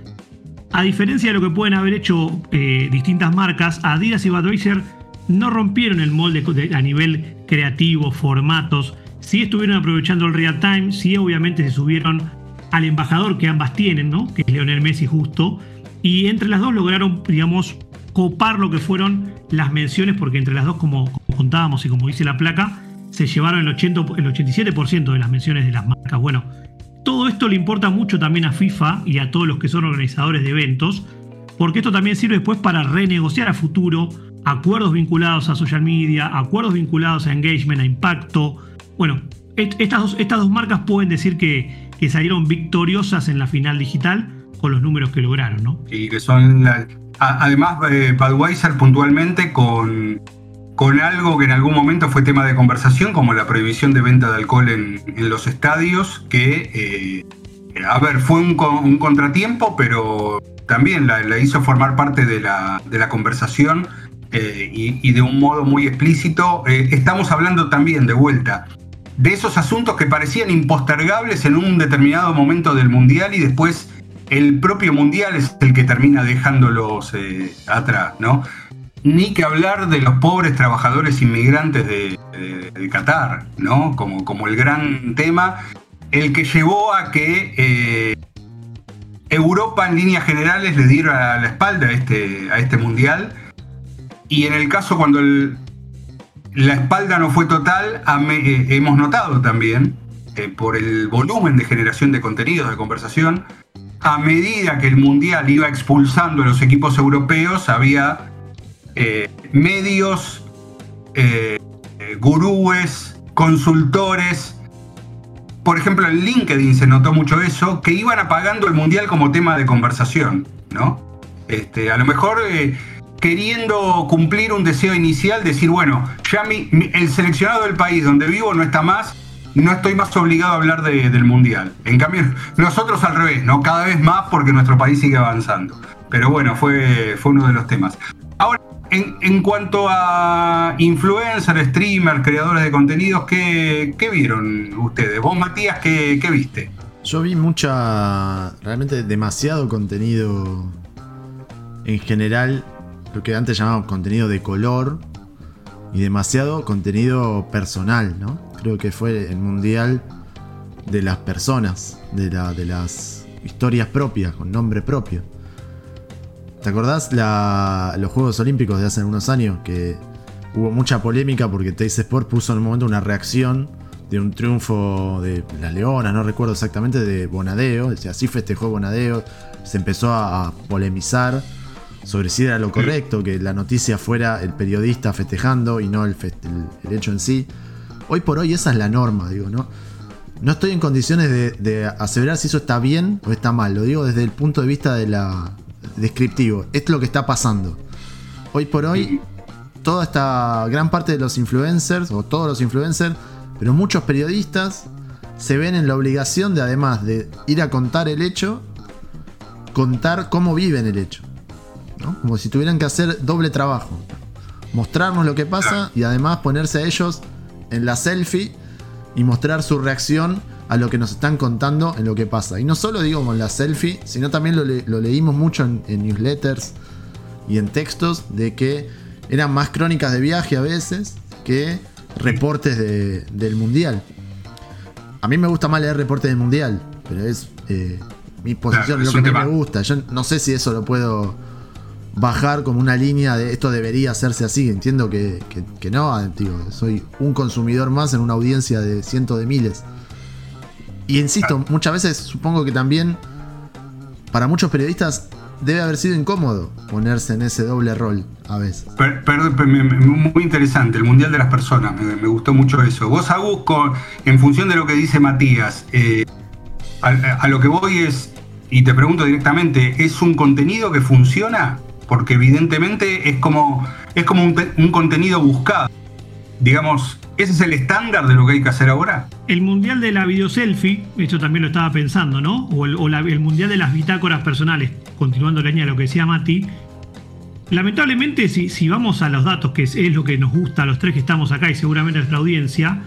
A diferencia de lo que pueden haber hecho eh, distintas marcas, Adidas y Budweiser no rompieron el molde a nivel creativo, formatos, sí estuvieron aprovechando el real time, sí obviamente se subieron al embajador que ambas tienen, ¿no? Que es Leonel Messi justo. Y entre las dos lograron, digamos, copar lo que fueron las menciones, porque entre las dos, como, contábamos y como dice la placa, se llevaron el, 80, el 87% de las menciones de las marcas. Bueno, todo esto le importa mucho también a FIFA y a todos los que son organizadores de eventos, porque esto también sirve después para renegociar a futuro acuerdos vinculados a social media, acuerdos vinculados a engagement, a impacto. Bueno, estas dos, estas dos marcas pueden decir que, que salieron victoriosas en la final digital con los números que lograron, ¿no? Y que son, además, eh, Budweiser puntualmente con, con algo que en algún momento fue tema de conversación, como la prohibición de venta de alcohol en, los estadios, que, eh, a ver, fue un, un, contratiempo, pero también la, hizo formar parte de la, de la conversación eh, y, y, de un modo muy explícito. estamos hablando también de vuelta de esos asuntos que parecían impostergables en un determinado momento del Mundial y después el propio Mundial es el que termina dejándolos eh, atrás, ¿no? Ni que hablar de los pobres trabajadores inmigrantes de, Qatar, ¿no? Como, como, el gran tema, el que llevó a que eh, Europa en líneas generales le diera la espalda a este, a este Mundial. Y en el caso cuando la espalda no fue total, eh, hemos notado también, por el volumen de generación de contenidos de conversación, a medida que el Mundial iba expulsando a los equipos europeos, había eh, medios, gurúes, consultores, por ejemplo en LinkedIn se notó mucho eso, que iban apagando el Mundial como tema de conversación, ¿no? Este, a lo mejor queriendo cumplir un deseo inicial, decir, bueno, ya el seleccionado del país donde vivo no está más, no estoy más obligado a hablar del Mundial. En cambio, nosotros al revés, ¿no? Cada vez más porque nuestro país sigue avanzando. Pero bueno, fue, uno de los temas. Ahora, en, cuanto a influencers, streamers, creadores de contenidos, ¿qué, vieron ustedes? Vos, Matías, ¿qué, ¿qué viste? Yo vi mucha, realmente demasiado contenido en general lo que antes llamábamos contenido de color y demasiado contenido personal, ¿no? Creo que fue el mundial de las personas, de, la, de las historias propias, con nombre propio. ¿Te acordás los Juegos Olímpicos de hace unos años? Que hubo mucha polémica porque Teis Sport puso en un momento una reacción de un triunfo de las Leonas, no recuerdo exactamente, de Bonadeo. Así festejó Bonadeo, se empezó a polemizar sobre si era lo correcto, que la noticia fuera el periodista festejando y no el, hecho en sí. Hoy por hoy esa es la norma, digo, ¿no? No estoy en condiciones de, aseverar si eso está bien o está mal, lo digo desde el punto de vista de la descriptivo, es lo que está pasando. Hoy por hoy, toda esta gran parte de los influencers, o todos los influencers, pero muchos periodistas se ven en la obligación de además de ir a contar el hecho, contar cómo viven el hecho. Como si tuvieran que hacer doble trabajo. Mostrarnos lo que pasa y además ponerse a ellos en la selfie y mostrar su reacción a lo que nos están contando en lo que pasa. Y no solo digo con la selfie, sino también lo, leímos mucho en, newsletters y en textos de que eran más crónicas de viaje a veces que reportes del mundial. A mí me gusta más leer reportes del mundial, pero es eh, mi posición, lo que me gusta. Yo no sé si eso lo puedo bajar como una línea de esto debería hacerse así. Entiendo que, no, soy un consumidor más en una audiencia de cientos de miles. Y insisto, muchas veces supongo que también para muchos periodistas debe haber sido incómodo ponerse en ese doble rol a veces. Muy interesante, el Mundial de las Personas, me, gustó mucho eso. Vos, Agus, en función de lo que dice Matías, eh, a lo que voy es, y te pregunto directamente, ¿es un contenido que funciona? Porque evidentemente es como, es como un, contenido buscado. Digamos, ¿ese es el estándar de lo que hay que hacer ahora? El mundial de la videoselfie, esto también lo estaba pensando, ¿no? O el, mundial de las bitácoras personales, continuando la línea de lo que decía Mati. Lamentablemente, si, si vamos a los datos, que es, lo que nos gusta a los tres que estamos acá y seguramente a nuestra audiencia,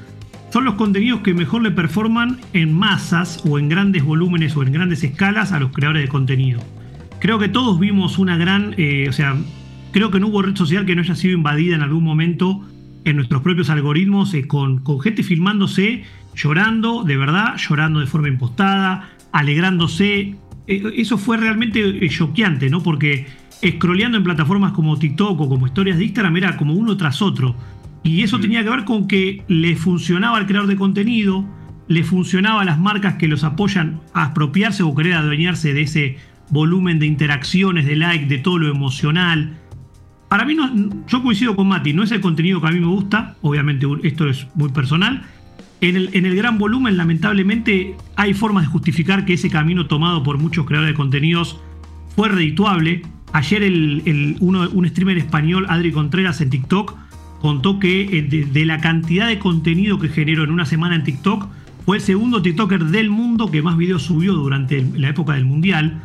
son los contenidos que mejor le performan en masas o en grandes volúmenes o en grandes escalas a los creadores de contenido creo que todos vimos una gran, eh, o sea, creo que no hubo red social que no haya sido invadida en algún momento en nuestros propios algoritmos eh, con, con gente filmándose, llorando, de verdad, llorando de forma impostada, alegrándose. Eh, eso fue realmente choqueante, ¿no? Porque scrolleando en plataformas como TikTok o como historias de Instagram era como uno tras otro. Y eso mm. tenía que ver con que le funcionaba al creador de contenido, le funcionaba a las marcas que los apoyan a apropiarse o querer adueñarse de ese volumen de interacciones, de like, de todo lo emocional. Para mí, yo coincido con Mati, no es el contenido que a mí me gusta, obviamente esto es muy personal. En el, en el gran volumen, lamentablemente, hay formas de justificar que ese camino tomado por muchos creadores de contenidos fue redituable. Ayer el, un streamer español, Adri Contreras, en TikTok, contó que eh, de, la cantidad de contenido que generó en una semana en TikTok, fue el segundo TikToker del mundo que más videos subió durante la época del Mundial.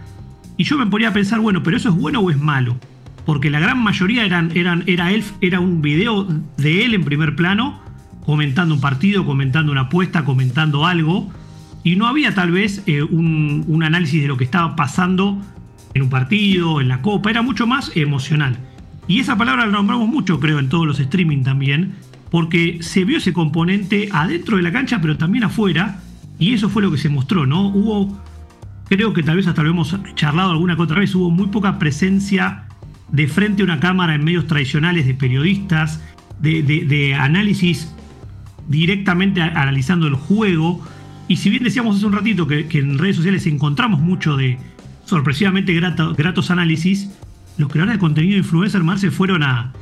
Y yo me ponía a pensar, bueno, pero eso es bueno o es malo. Porque la gran mayoría eran, eran, era, él, era un video de él en primer plano, comentando un partido, comentando una apuesta, comentando algo. Y no había tal vez eh, un, un análisis de lo que estaba pasando en un partido, en la copa. Era mucho más emocional. Y esa palabra la nombramos mucho, creo, en todos los streaming también, porque se vio ese componente adentro de la cancha, pero también afuera, y eso fue lo que se mostró, ¿no? Hubo, creo que tal vez hasta lo hemos charlado alguna que otra vez, hubo muy poca presencia de frente a una cámara en medios tradicionales de periodistas, de, análisis directamente analizando el juego. Y si bien decíamos hace un ratito que, en redes sociales encontramos mucho de sorpresivamente gratos análisis, los creadores de contenido influencer más se fueron a,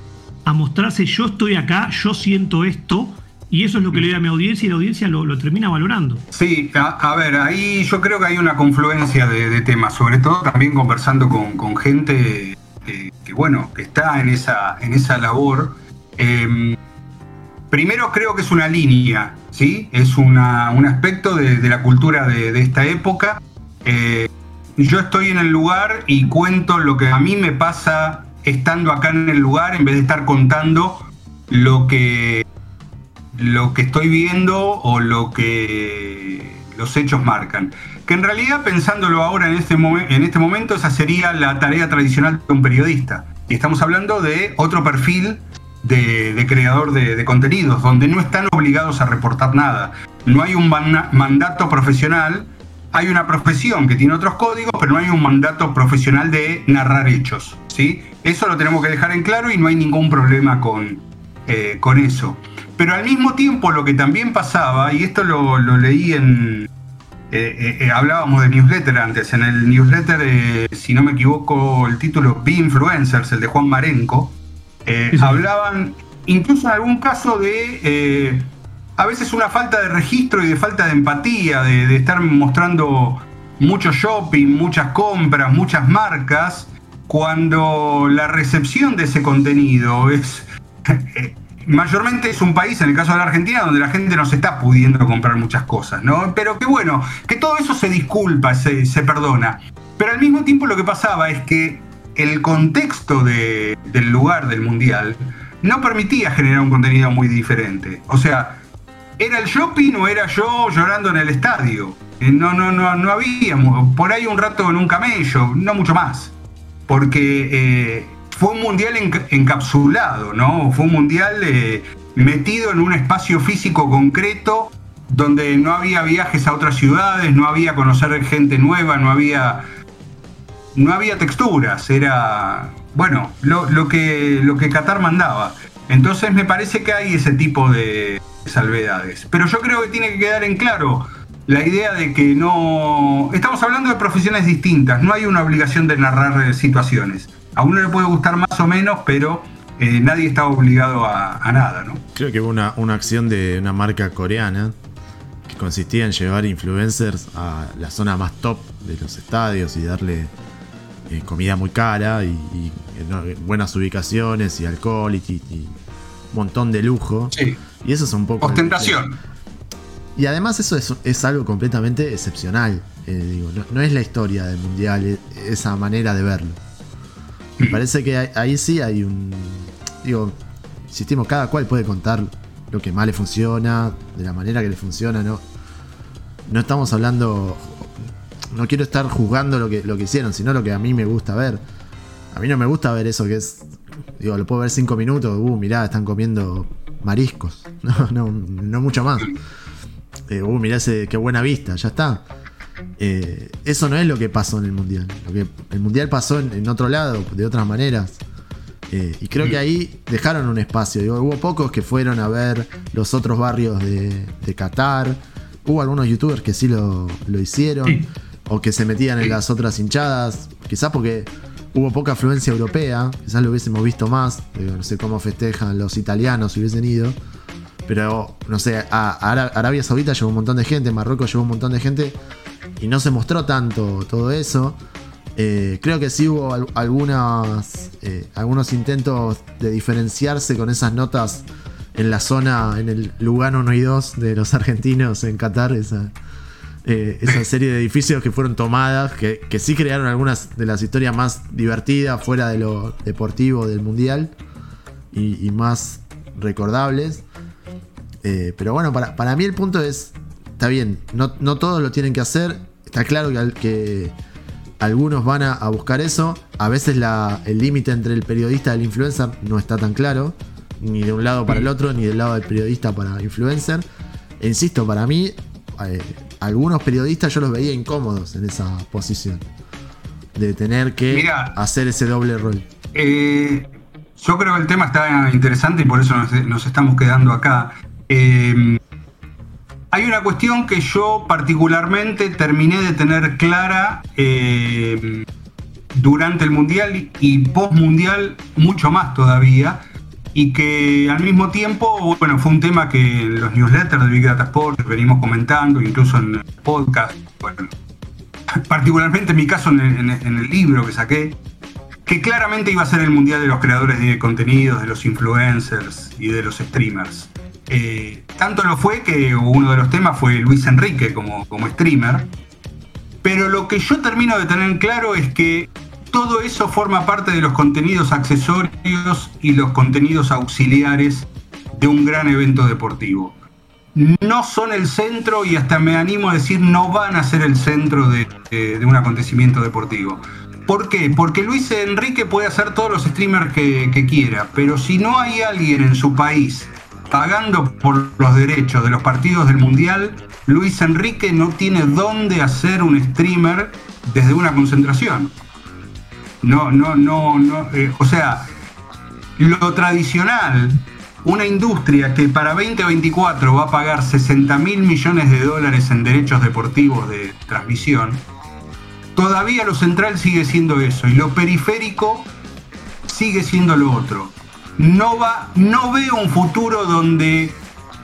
mostrarse yo estoy acá, yo siento esto, y eso es lo que le doy a mi audiencia y la audiencia lo, termina valorando. Sí, a, ver, ahí yo creo que hay una confluencia de, temas, sobre todo también conversando con, gente que, bueno, que está en esa, en esa labor. Em, primero creo que es una línea, ¿sí? Es un aspecto de, la cultura de, esta época. Eh, yo estoy en el lugar y cuento lo que a mí me pasa estando acá en el lugar en vez de estar contando lo que lo que estoy viendo o lo que los hechos marcan. Que en realidad, pensándolo ahora en este, en este momento, esa sería la tarea tradicional de un periodista. Y estamos hablando de otro perfil de, creador de, contenidos, donde no están obligados a reportar nada. No hay un mandato profesional hay una profesión que tiene otros códigos, pero no hay un mandato profesional de narrar hechos. ¿sí? Eso lo tenemos que dejar en claro y no hay ningún problema con, eh, con eso. Pero al mismo tiempo lo que también pasaba, y esto lo, leí en... Eh, eh, hablábamos de newsletter antes, en el newsletter, si no me equivoco, el título Be Influencers, el de Juan Marenco, hablaban incluso en algún caso de a veces una falta de registro y de falta de empatía, de, estar mostrando mucho shopping, muchas compras, muchas marcas, cuando la recepción de ese contenido es... mayormente es un país, en el caso de la Argentina, donde la gente no se está pudiendo comprar muchas cosas, ¿no? Pero que bueno, que todo eso se disculpa, se, perdona. Pero al mismo tiempo lo que pasaba es que el contexto del lugar del mundial no permitía generar un contenido muy diferente. O sea, ¿Era el shopping o era yo llorando en el estadio? Eh, no, no, no, no había. Por ahí un rato en un camello, no mucho más. Porque eh, fue un mundial encapsulado, ¿no? Fue un mundial eh, metido en un espacio físico concreto donde no había viajes a otras ciudades, no había conocer gente nueva, no había. No había texturas, era. Bueno, lo, lo que, lo que Qatar mandaba. Entonces me parece que hay ese tipo de, salvedades. Pero yo creo que tiene que quedar en claro la idea de que no... Estamos hablando de profesiones distintas, no hay una obligación de narrar eh, situaciones. A uno le puede gustar más o menos, pero eh, nadie está obligado a, nada, ¿no? Creo que hubo una, una acción de una marca coreana que consistía en llevar influencers a la zona más top de los estadios y darle eh, comida muy cara y, buenas ubicaciones y alcohol y, y, un montón de lujo. Sí. Y eso es un poco. Ostentación. Y además, eso es, algo completamente excepcional. Eh, digo, no, es la historia del mundial, e, esa manera de verlo. Me parece que ahí sí hay un. Digo, insistimos, cada cual puede contar lo que más le funciona, de la manera que le funciona, ¿no? No estamos hablando. No quiero estar juzgando lo que, lo que hicieron, sino lo que a mí me gusta ver. A mí no me gusta ver eso que es. Digo, lo puedo ver cinco minutos, uh, mirá, están comiendo mariscos. No, no, mucho más. Eh, uh, mirá ese, qué buena vista, ya está. Eh, eso no es lo que pasó en el Mundial. Lo que, el Mundial pasó en, otro lado, de otras maneras. Eh, y creo que ahí dejaron un espacio. hubo pocos que fueron a ver los otros barrios de, Qatar. Hubo algunos youtubers que sí lo, hicieron. O que se metían en las otras hinchadas. Quizás porque hubo poca afluencia europea. Quizás lo hubiésemos visto más. no sé cómo festejan los italianos si hubiesen ido. Pero, no sé, a Arabia Saudita llevó un montón de gente, Marruecos llevó un montón de gente y no se mostró tanto todo eso. Eh, creo que sí hubo algunas, eh, algunos intentos de diferenciarse con esas notas en la zona, en el Lugano 1 y 2 de los argentinos en Qatar, esa, eh, esa serie de edificios que fueron tomadas, que, sí crearon algunas de las historias más divertidas fuera de lo deportivo del Mundial y, más recordables. pero bueno, para, para mí el punto es, está bien, no, todos lo tienen que hacer. Está claro que, que algunos van a, buscar eso. A veces el límite entre el periodista y el influencer no está tan claro. Ni de un lado para el otro, ni del lado del periodista para influencer. E insisto, para mí, eh, algunos periodistas yo los veía incómodos en esa posición. De tener que hacer ese doble rol. Eh, yo creo que el tema está interesante y por eso nos, estamos quedando acá. Eh, hay una cuestión que yo particularmente terminé de tener clara eh, durante el Mundial y post-Mundial mucho más todavía, y que al mismo tiempo, bueno, fue un tema que en los newsletters de Big Data Sports venimos comentando, incluso en el podcast, bueno, particularmente en mi caso en el libro que saqué, que claramente iba a ser el Mundial de los creadores de contenidos, de los influencers y de los streamers. Eh, tanto lo fue que uno de los temas fue Luis Enrique como, como streamer. Pero lo que yo termino de tener claro es que todo eso forma parte de los contenidos accesorios y los contenidos auxiliares de un gran evento deportivo. No son el centro y hasta me animo a decir no van a ser el centro de, un acontecimiento deportivo. ¿Por qué? Porque Luis Enrique puede hacer todos los streamers que quiera, pero si no hay alguien en su país pagando por los derechos de los partidos del Mundial, Luis Enrique no tiene dónde hacer un streamer desde una concentración. No, no, no, no. Eh, o sea, lo tradicional, una industria que para 2024 va a pagar 60 mil millones de dólares en derechos deportivos de transmisión, todavía lo central sigue siendo eso y lo periférico sigue siendo lo otro no, va, no veo un futuro donde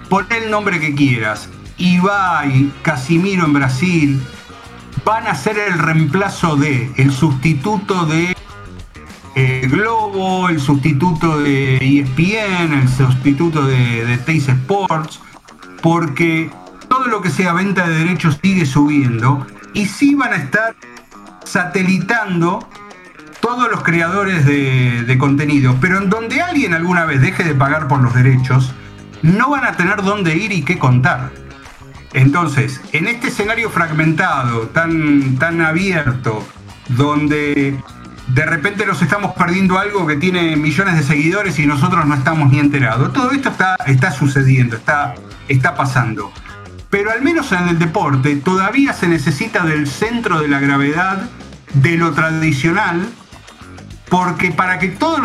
pon el nombre que quieras, Ibai, Casimiro en Brasil, van a ser el reemplazo de, el sustituto de eh, Globo, el sustituto de ESPN, el sustituto de, de Sports, porque todo lo que sea venta de derechos sigue subiendo y sí van a estar satelitando todos los creadores de, contenido, pero en donde alguien alguna vez deje de pagar por los derechos, no van a tener dónde ir y qué contar. Entonces, en este escenario fragmentado, tan, tan abierto, donde de repente nos estamos perdiendo algo que tiene millones de seguidores y nosotros no estamos ni enterados. Todo esto está, está sucediendo, está, está pasando. Pero al menos en el deporte todavía se necesita del centro de la gravedad de lo tradicional porque para que todo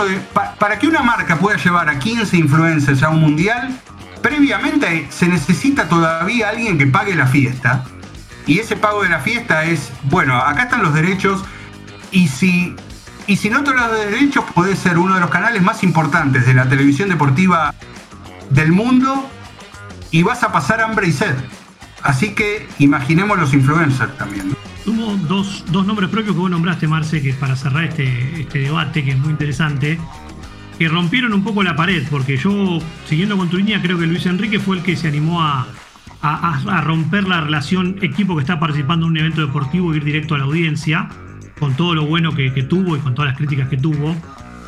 para que una marca pueda llevar a 15 influencers a un mundial, previamente se necesita todavía alguien que pague la fiesta. Y ese pago de la fiesta es, bueno, acá están los derechos y si y si no te los derechos puede ser uno de los canales más importantes de la televisión deportiva del mundo y vas a pasar hambre y sed. Así que imaginemos los influencers también. Hubo dos, nombres propios que vos nombraste, Marce, que para cerrar este, este debate, que es muy interesante, que rompieron un poco la pared, porque yo, siguiendo con tu línea, creo que Luis Enrique fue el que se animó a, romper la relación equipo que está participando en un evento deportivo e ir directo a la audiencia, con todo lo bueno que, tuvo y con todas las críticas que tuvo.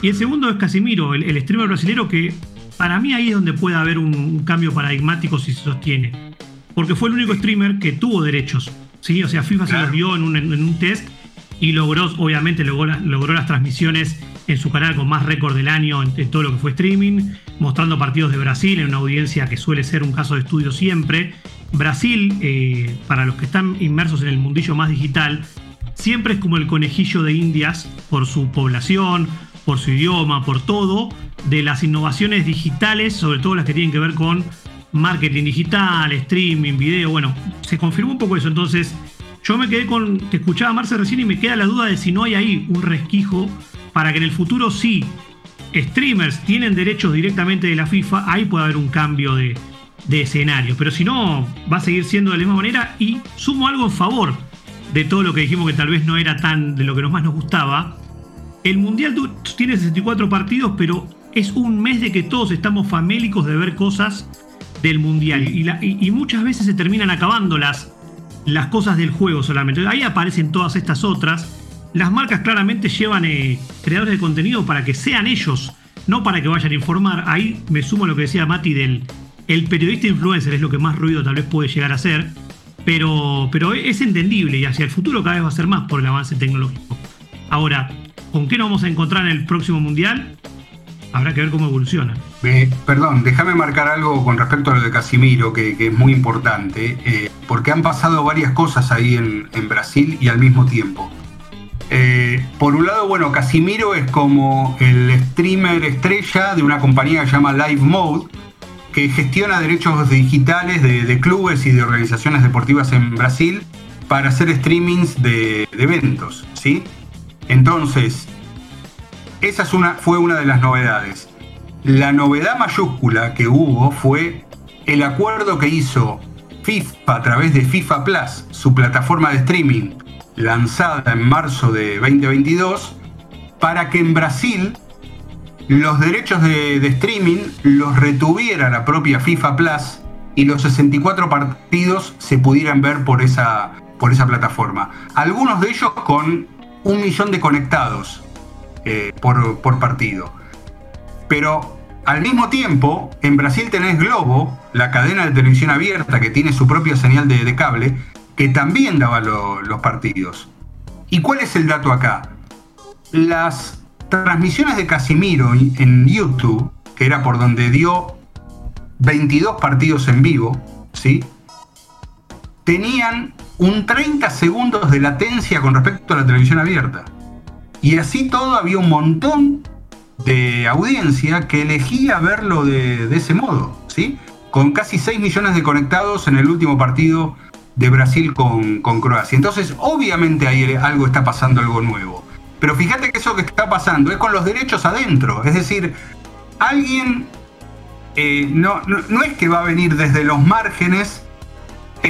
Y el segundo es Casimiro, el, streamer brasileño, que para mí ahí es donde puede haber un cambio paradigmático si se sostiene. Porque fue el único streamer que tuvo derechos ¿sí? O sea, FIFA se los vio en un, test y logró, obviamente, logró, logró, las transmisiones en su canal con más récord del año en, todo lo que fue streaming. mostrando partidos de Brasil en una audiencia que suele ser un caso de estudio siempre. Brasil, eh, para los que están inmersos en el mundillo más digital, siempre es como el conejillo de Indias por su población, por su idioma, por todo, de las innovaciones digitales, sobre todo las que tienen que ver con marketing digital, streaming, video. Bueno, se confirmó un poco eso. Entonces, yo me quedé con. Te escuchaba Marce recién y me queda la duda de si no hay ahí un resquijo para que en el futuro sí streamers tienen derechos directamente de la FIFA, ahí puede haber un cambio de, de escenario. Pero si no, va a seguir siendo de la misma manera. Y sumo algo en favor de todo lo que dijimos que tal vez no era tan de lo que más nos gustaba. El Mundial tiene 64 partidos, pero es un mes de que todos estamos famélicos de ver cosas del Mundial. Y, muchas veces se terminan acabando las, las cosas del juego solamente. Ahí aparecen todas estas otras. Las marcas claramente llevan eh, creadores de contenido para que sean ellos, no para que vayan a informar. Ahí me sumo a lo que decía Mati del el periodista influencer, es lo que más ruido tal vez puede llegar a ser. Pero, pero es entendible y hacia el futuro cada vez va a ser más por el avance tecnológico. Ahora, ¿con qué nos vamos a encontrar en el próximo mundial? Habrá que ver cómo evoluciona. Eh, perdón, déjame marcar algo con respecto a lo de Casimiro, que, es muy importante, eh, porque han pasado varias cosas ahí en, Brasil y al mismo tiempo. Eh, por un lado, bueno, Casimiro es como el streamer estrella de una compañía que se llama Live Mode, que gestiona derechos digitales de, clubes y de organizaciones deportivas en Brasil para hacer streamings de, de eventos, ¿sí? Entonces, esa fue una de las novedades. La novedad mayúscula que hubo fue el acuerdo que hizo FIFA a través de FIFA Plus, su plataforma de streaming lanzada en marzo de 2022, para que en Brasil los derechos de, streaming los retuviera la propia FIFA Plus y los 64 partidos se pudieran ver por esa, por esa plataforma. Algunos de ellos con un millón de conectados eh, por, partido. Pero al mismo tiempo, en Brasil tenés Globo, la cadena de televisión abierta que tiene su propia señal de, cable, que también daba los partidos. ¿Y cuál es el dato acá? Las transmisiones de Casimiro en YouTube, que era por donde dio 22 partidos en vivo, ¿sí? tenían un 30 segundos de latencia con respecto a la televisión abierta. Y así todo había un montón de audiencia que elegía verlo de, ese modo, ¿sí? Con casi 6 millones de conectados en el último partido de Brasil con, Croacia. Entonces, obviamente ahí algo está pasando, algo nuevo. Pero fíjate que eso que está pasando es con los derechos adentro. Es decir, alguien eh, no, no es que va a venir desde los márgenes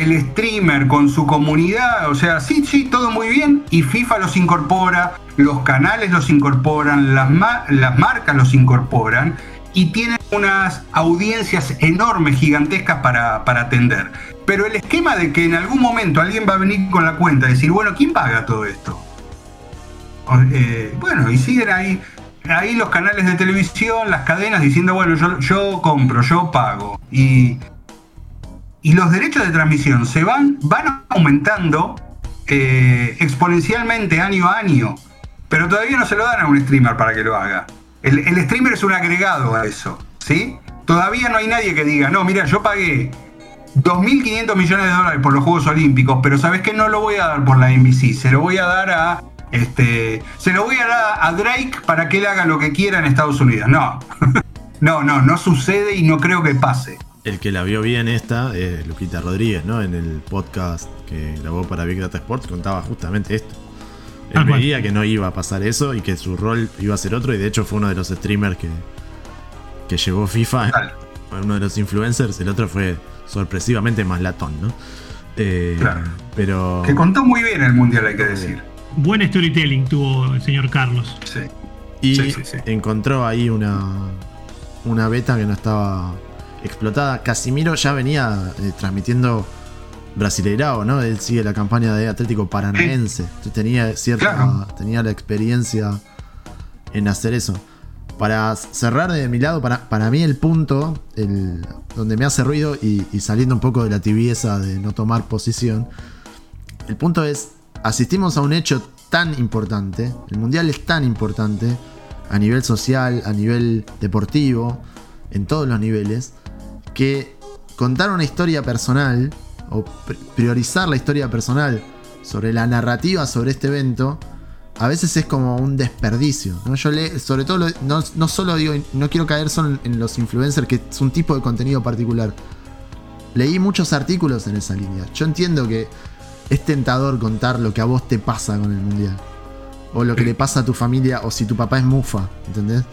el streamer con su comunidad, o sea, sí, sí, todo muy bien, y FIFA los incorpora, los canales los incorporan, las, las marcas los incorporan, y tienen unas audiencias enormes, gigantescas para, atender. Pero el esquema de que en algún momento alguien va a venir con la cuenta y decir, bueno, ¿quién paga todo esto? Eh, bueno, y siguen ahí, ahí los canales de televisión, las cadenas diciendo, bueno, yo, yo compro, yo pago. Y y los derechos de transmisión se van, van aumentando eh, exponencialmente año a año, pero todavía no se lo dan a un streamer para que lo haga. El, streamer es un agregado a eso, ¿sí? Todavía no hay nadie que diga, no, mira, yo pagué 2.500 millones de dólares por los Juegos Olímpicos, pero ¿sabes qué? No lo voy a dar por la NBC, se lo voy a dar a... Este, se lo voy a dar a Drake para que él haga lo que quiera en Estados Unidos. No, no, no, no sucede y no creo que pase el que la vio bien esta es Luquita Rodríguez, ¿no? En el podcast que grabó para Big Data Sports contaba justamente esto. Él veía que no iba a pasar eso y que su rol iba a ser otro y de hecho fue uno de los streamers que, que llevó FIFA, uno de los influencers, el otro fue sorpresivamente más latón, ¿no? Eh, claro. Pero... Que contó muy bien el Mundial, hay que decir. Buen storytelling tuvo el señor Carlos. Sí. Y encontró ahí una, una beta que no estaba explotada. Casimiro ya venía eh, transmitiendo Brasileirao, ¿no? Él sigue la campaña de Atlético Paranaense. Tenía cierta. Tenía la experiencia en hacer eso. Para cerrar de mi lado, para, para mí el punto, el, donde me hace ruido y, y saliendo un poco de la tibieza de no tomar posición, el punto es, asistimos a un hecho tan importante, el Mundial es tan importante, a nivel social, a nivel deportivo, en todos los niveles, que contar una historia personal o priorizar la historia personal sobre la narrativa sobre este evento, a veces es como un desperdicio. ¿no? Yo le, sobre todo, no, no, solo digo, no quiero caer solo en los influencers, que es un tipo de contenido particular. Leí muchos artículos en esa línea. Yo entiendo que es tentador contar lo que a vos te pasa con el mundial. O lo que le pasa a tu familia, o si tu papá es mufa, ¿entendés?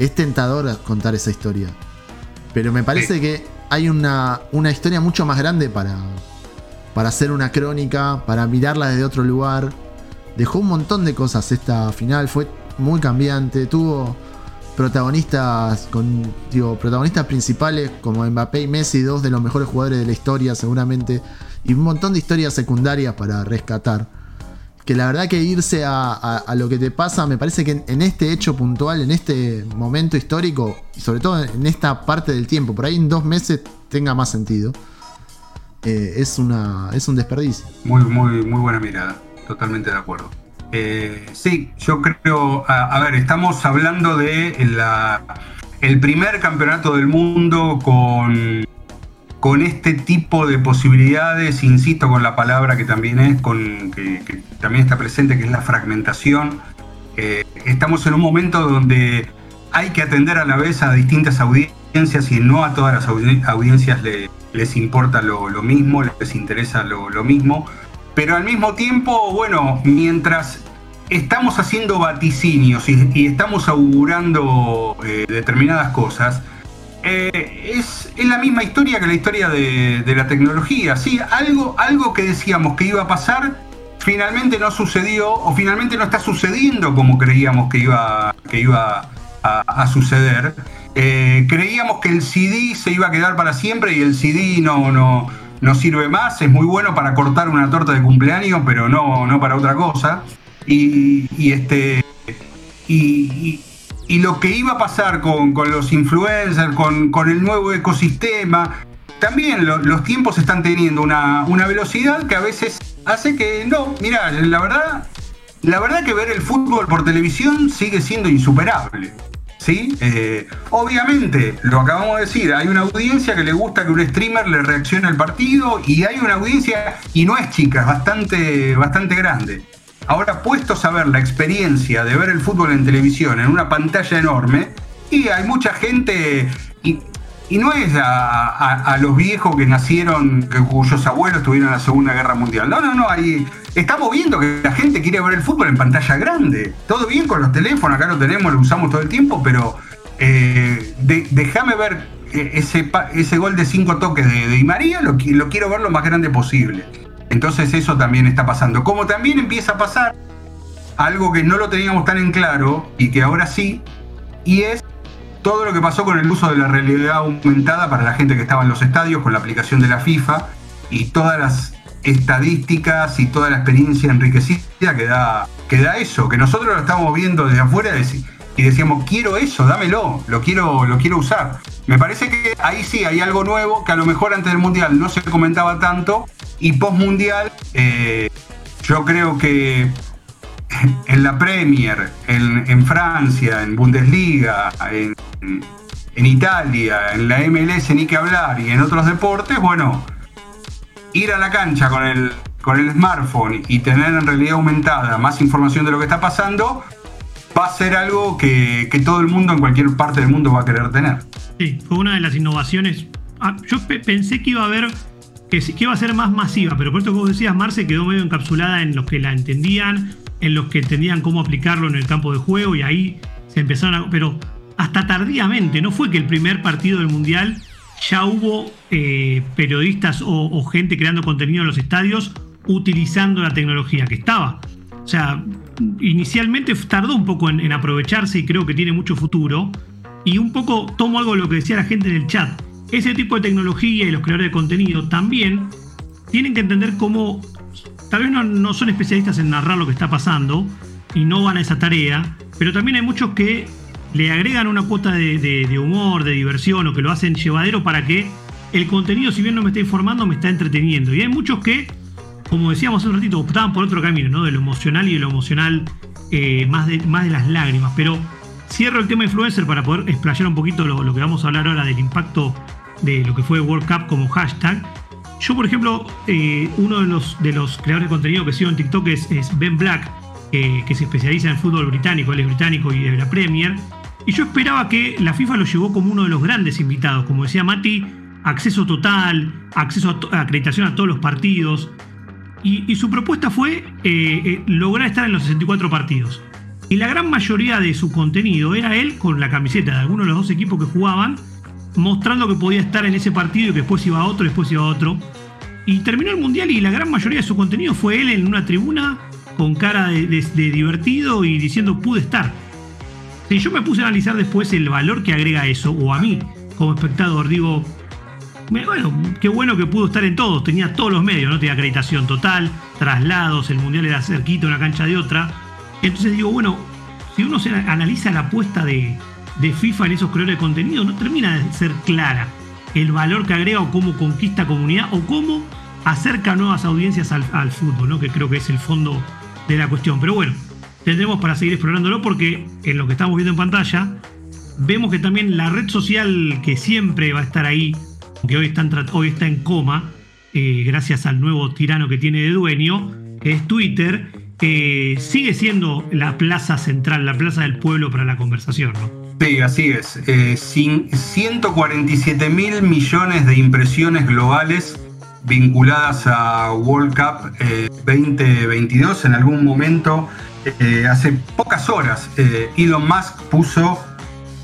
Es tentador contar esa historia. Pero me parece que hay una, una historia mucho más grande para, para hacer una crónica, para mirarla desde otro lugar. Dejó un montón de cosas esta final, fue muy cambiante, tuvo protagonistas con digo, protagonistas principales como Mbappé y Messi, dos de los mejores jugadores de la historia seguramente, y un montón de historias secundarias para rescatar. Que la verdad que irse a, lo que te pasa, me parece que en, este hecho puntual, en este momento histórico, y sobre todo en esta parte del tiempo, por ahí en dos meses tenga más sentido. Eh, es, una, es un desperdicio. Muy, muy, muy buena mirada, totalmente de acuerdo. Eh, sí, yo creo, a, ver, estamos hablando de la, el primer campeonato del mundo con, con este tipo de posibilidades, insisto con la palabra que también es, que, también está presente, que es la fragmentación. Eh, estamos en un momento donde hay que atender a la vez a distintas audiencias y no a todas las audiencias le, les importa lo, mismo, les interesa lo, mismo, pero al mismo tiempo, bueno, mientras estamos haciendo vaticinios y, estamos augurando eh, determinadas cosas, eh, es, la misma historia que la historia de, la tecnología. ¿sí? Algo, algo que decíamos que iba a pasar, finalmente no sucedió o finalmente no está sucediendo como creíamos que iba, que iba a suceder. Eh, creíamos que el CD se iba a quedar para siempre y el CD no, no, no sirve más. Es muy bueno para cortar una torta de cumpleaños, pero no, no para otra cosa. Y, este. Y, lo que iba a pasar con, los influencers, con, el nuevo ecosistema, también los tiempos están teniendo una, una, velocidad que a veces hace que no, mira, la verdad, la verdad que ver el fútbol por televisión sigue siendo insuperable. ¿sí? Eh, obviamente, lo acabamos de decir, hay una audiencia que le gusta que un streamer le reaccione al partido y hay una audiencia, y no es chica, bastante, bastante grande. Ahora, puestos a ver la experiencia de ver el fútbol en televisión en una pantalla enorme, y hay mucha gente, y, no es a, los viejos que nacieron, cuyos abuelos tuvieron la Segunda Guerra Mundial. No, no, no, ahí estamos viendo que la gente quiere ver el fútbol en pantalla grande. Todo bien con los teléfonos, acá lo tenemos, lo usamos todo el tiempo, pero eh, déjame ver eh, ese, ese gol de cinco toques de, de María, lo, lo quiero ver lo más grande posible. Entonces eso también está pasando. Como también empieza a pasar algo que no lo teníamos tan en claro y que ahora sí, y es todo lo que pasó con el uso de la realidad aumentada para la gente que estaba en los estadios con la aplicación de la FIFA y todas las estadísticas y toda la experiencia enriquecida que da, eso, que nosotros lo estamos viendo desde afuera y decíamos, quiero eso, dámelo, lo quiero, lo quiero usar. Me parece que ahí sí hay algo nuevo que a lo mejor antes del Mundial no se comentaba tanto y post Mundial eh, yo creo que en la Premier, en, Francia, en Bundesliga, en, en Italia, en la MLS ni que hablar y en otros deportes, bueno, ir a la cancha con el, con el smartphone y tener en realidad aumentada más información de lo que está pasando, va a ser algo que, todo el mundo en cualquier parte del mundo va a querer tener. Sí, fue una de las innovaciones. Ah, yo pensé que iba a haber que, que, iba a ser más masiva, pero por esto que vos decías, Marce quedó medio encapsulada en los que la entendían, en los que entendían cómo aplicarlo en el campo de juego y ahí se empezaron a... Pero hasta tardíamente, no fue que el primer partido del Mundial ya hubo eh, periodistas o, gente creando contenido en los estadios utilizando la tecnología que estaba. O sea, inicialmente tardó un poco en, aprovecharse y creo que tiene mucho futuro. Y un poco tomo algo de lo que decía la gente en el chat. Ese tipo de tecnología y los creadores de contenido también tienen que entender cómo, tal vez no, son especialistas en narrar lo que está pasando y no van a esa tarea, pero también hay muchos que le agregan una cuota de, humor, de diversión o que lo hacen llevadero para que el contenido, si bien no me está informando, me está entreteniendo. Y hay muchos que, como decíamos hace un ratito, optaban por otro camino, ¿no? De lo emocional y de lo emocional eh, más, de, más de las lágrimas. Pero cierro el tema influencer para poder explayar un poquito lo, que vamos a hablar ahora del impacto de lo que fue World Cup como hashtag. Yo, por ejemplo, eh, uno de los, de los creadores de contenido que sigo en TikTok es, Ben Black, que se especializa en fútbol británico, él es británico y de la Premier. Y yo esperaba que la FIFA lo llevó como uno de los grandes invitados. Como decía Mati, acceso total, acceso a, acreditación a todos los partidos. Y, su propuesta fue eh, lograr estar en los 64 partidos. Y la gran mayoría de su contenido era él con la camiseta de alguno de los dos equipos que jugaban, mostrando que podía estar en ese partido y que después iba a otro, después iba a otro. Y terminó el mundial y la gran mayoría de su contenido fue él en una tribuna con cara de, divertido y diciendo pude estar. Si yo me puse a analizar después el valor que agrega eso, o a mí como espectador, digo, bueno, qué bueno que pudo estar en todos, tenía todos los medios, no tenía acreditación total, traslados, el mundial era cerquito una cancha de otra. Entonces digo, bueno, si uno se analiza la apuesta de, FIFA en esos creadores de contenido, no termina de ser clara el valor que agrega o cómo conquista comunidad o cómo acerca nuevas audiencias al, fútbol, ¿no? que creo que es el fondo de la cuestión. Pero bueno, tendremos para seguir explorándolo porque en lo que estamos viendo en pantalla, vemos que también la red social que siempre va a estar ahí, que hoy está en, coma, eh, gracias al nuevo tirano que tiene de dueño, es Twitter, sigue siendo la plaza central, la plaza del pueblo para la conversación, ¿no? Sí, así es. Eh, 147 mil millones de impresiones globales vinculadas a World Cup 2022. Eh, en algún momento, eh, hace pocas horas, Elon Musk puso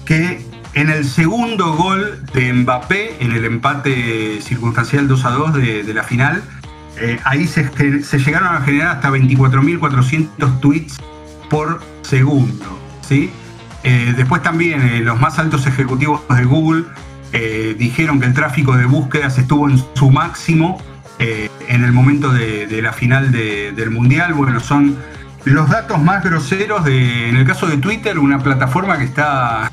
que en el segundo gol de Mbappé, en el empate circunstancial 2 a 2 de la final, eh, ahí se, llegaron a generar hasta 24.400 tweets por segundo. ¿sí? Eh, después también eh, los más altos ejecutivos de Google dijeron que el tráfico de búsquedas estuvo en su máximo en el momento de, la final del Mundial. Bueno, son los datos más groseros de, en el caso de Twitter, una plataforma que está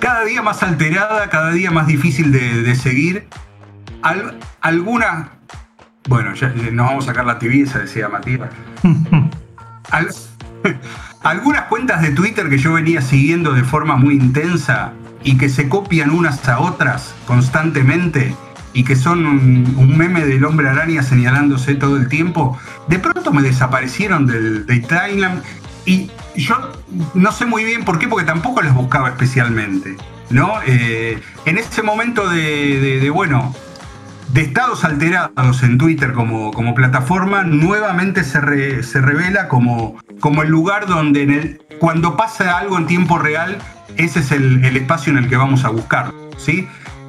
cada día, más alterada, cada día más difícil de, seguir. algunas bueno, ya nos vamos a sacar la tibieza, decía Matías. algunas cuentas de Twitter que yo venía siguiendo de forma muy intensa y que se copian unas a otras constantemente y que son un, meme del hombre araña señalándose todo el tiempo, de pronto me desaparecieron del, timeline y yo no sé muy bien por qué, porque tampoco las buscaba especialmente. ¿no? Eh, en ese momento de bueno, de estados alterados en Twitter como, como plataforma, nuevamente se, se revela como, como el lugar donde en el, cuando pasa algo en tiempo real, ese es el, espacio en el que vamos a buscar. ¿sí?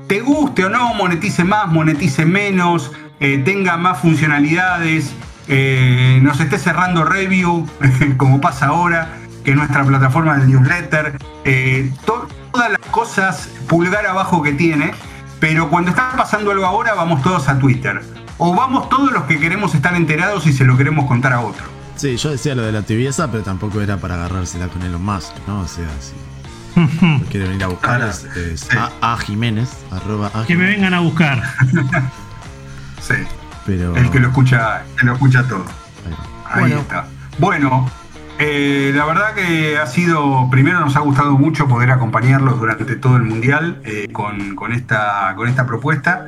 Te guste o no, monetice más, monetice menos, eh, tenga más funcionalidades, eh, nos esté cerrando review, como pasa ahora, que nuestra plataforma de newsletter, eh, todas las cosas pulgar abajo que tiene pero cuando está pasando algo ahora, vamos todos a Twitter. O vamos todos los que queremos estar enterados y se lo queremos contar a otro. Sí, yo decía lo de la tibieza, pero tampoco era para agarrársela con Elon Musk, ¿no? O sea, si quiere venir a buscar es, a, Jiménez, arroba Que me vengan a buscar. sí. Pero... El que lo escucha, que lo escucha todo. Ahí, está. Bueno, eh, la verdad que ha sido, primero nos ha gustado mucho poder acompañarlos durante todo el Mundial eh, con, esta, con esta propuesta.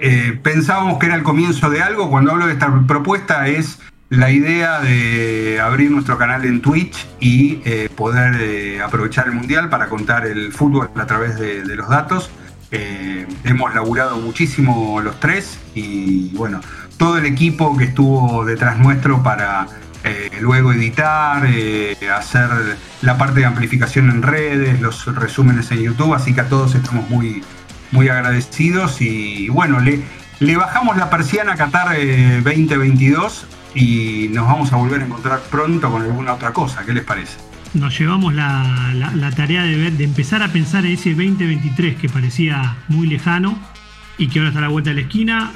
Eh, pensábamos que era el comienzo de algo, cuando hablo de esta propuesta es la idea de abrir nuestro canal en Twitch y poder aprovechar el Mundial para contar el fútbol a través de, de los datos. Hemos laburado muchísimo los tres y bueno, todo el equipo que estuvo detrás nuestro para eh, luego editar, eh, hacer la parte de amplificación en redes, los resúmenes en YouTube, así que a todos estamos muy, muy agradecidos y bueno, le, le bajamos la persiana a Qatar 2022 eh, y nos vamos a volver a encontrar pronto con alguna otra cosa, ¿qué les parece? Nos llevamos la, tarea de, ver, de empezar a pensar en ese 2023 que parecía muy lejano y que ahora está a la vuelta de la esquina.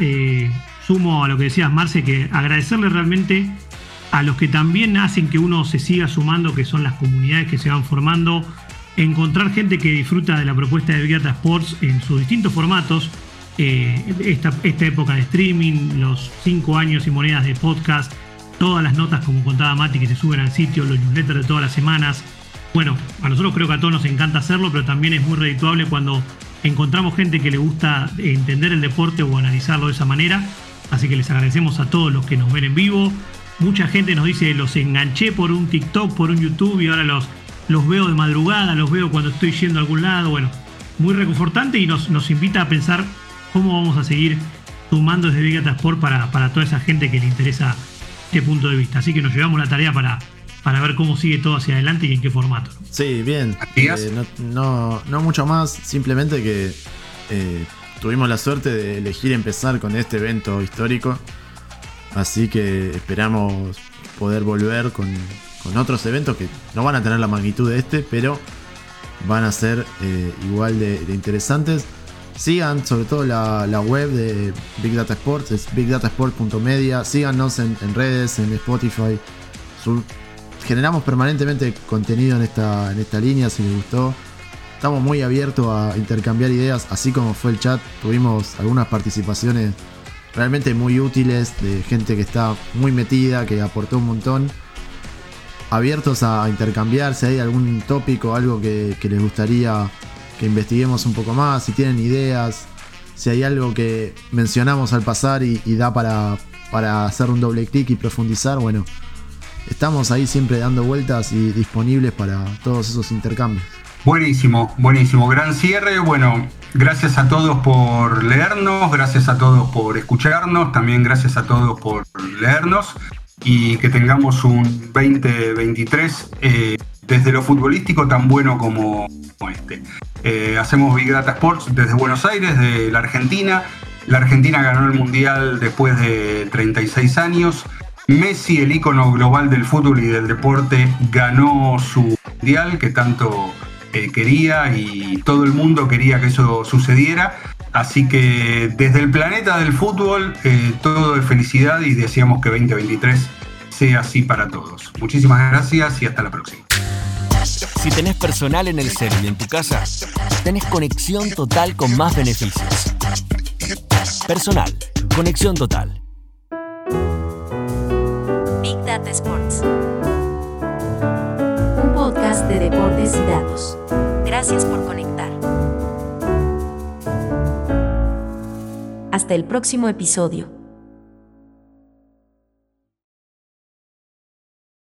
sumo a lo que decías, Marce, que agradecerle realmente a los que también hacen que uno se siga sumando, que son las comunidades que se van formando, encontrar gente que disfruta de la propuesta de Big Data Sports en sus distintos formatos, eh, esta, época de streaming, los cinco años y monedas de podcast, todas las notas, como contaba Mati, que se suben al sitio, los newsletters de todas las semanas, bueno, a nosotros creo que a todos nos encanta hacerlo, pero también es muy redituable cuando encontramos gente que le gusta entender el deporte o analizarlo de esa manera. Así que les agradecemos a todos los que nos ven en vivo. Mucha gente nos dice, los enganché por un TikTok, por un YouTube y ahora los, los veo de madrugada, los veo cuando estoy yendo a algún lado. Bueno, muy reconfortante y nos, nos invita a pensar cómo vamos a seguir sumando desde Big Data Sport para, para toda esa gente que le interesa este punto de vista. Así que nos llevamos la tarea para, para ver cómo sigue todo hacia adelante y en qué formato. Sí, bien. Eh, no, no, mucho más, simplemente que eh, tuvimos la suerte de elegir empezar con este evento histórico. Así que esperamos poder volver con, otros eventos que no van a tener la magnitud de este, pero van a ser eh, igual de, interesantes. Sigan sobre todo la, web de Big Data Sports, es bigdatasport.media. Síganos en, redes, en Spotify. generamos permanentemente contenido en esta, en esta línea si les gustó. Estamos muy abiertos a intercambiar ideas, así como fue el chat. Tuvimos algunas participaciones realmente muy útiles de gente que está muy metida, que aportó un montón. Abiertos a intercambiar si hay algún tópico, algo que, les gustaría que investiguemos un poco más, si tienen ideas, si hay algo que mencionamos al pasar y, da para, para hacer un doble clic y profundizar, bueno, estamos ahí siempre dando vueltas y disponibles para todos esos intercambios. Buenísimo, buenísimo. Gran cierre. Bueno, gracias a todos por leernos, gracias a todos por escucharnos, también gracias a todos por leernos y que tengamos un 2023 eh, desde lo futbolístico tan bueno como este. Eh, hacemos Big Data Sports desde Buenos Aires, de la Argentina. La Argentina ganó el Mundial después de 36 años. Messi, el ícono global del fútbol y del deporte, ganó su Mundial que tanto quería y todo el mundo quería que eso sucediera. Así que desde el planeta del fútbol, eh, todo es felicidad y deseamos que 2023 sea así para todos. Muchísimas gracias y hasta la próxima. Si tenés personal en el cel y en tu casa, tenés conexión total con más beneficios. Personal, conexión total. Big Data Sports podcast de deportes y datos. Gracias por conectar. Hasta el próximo episodio.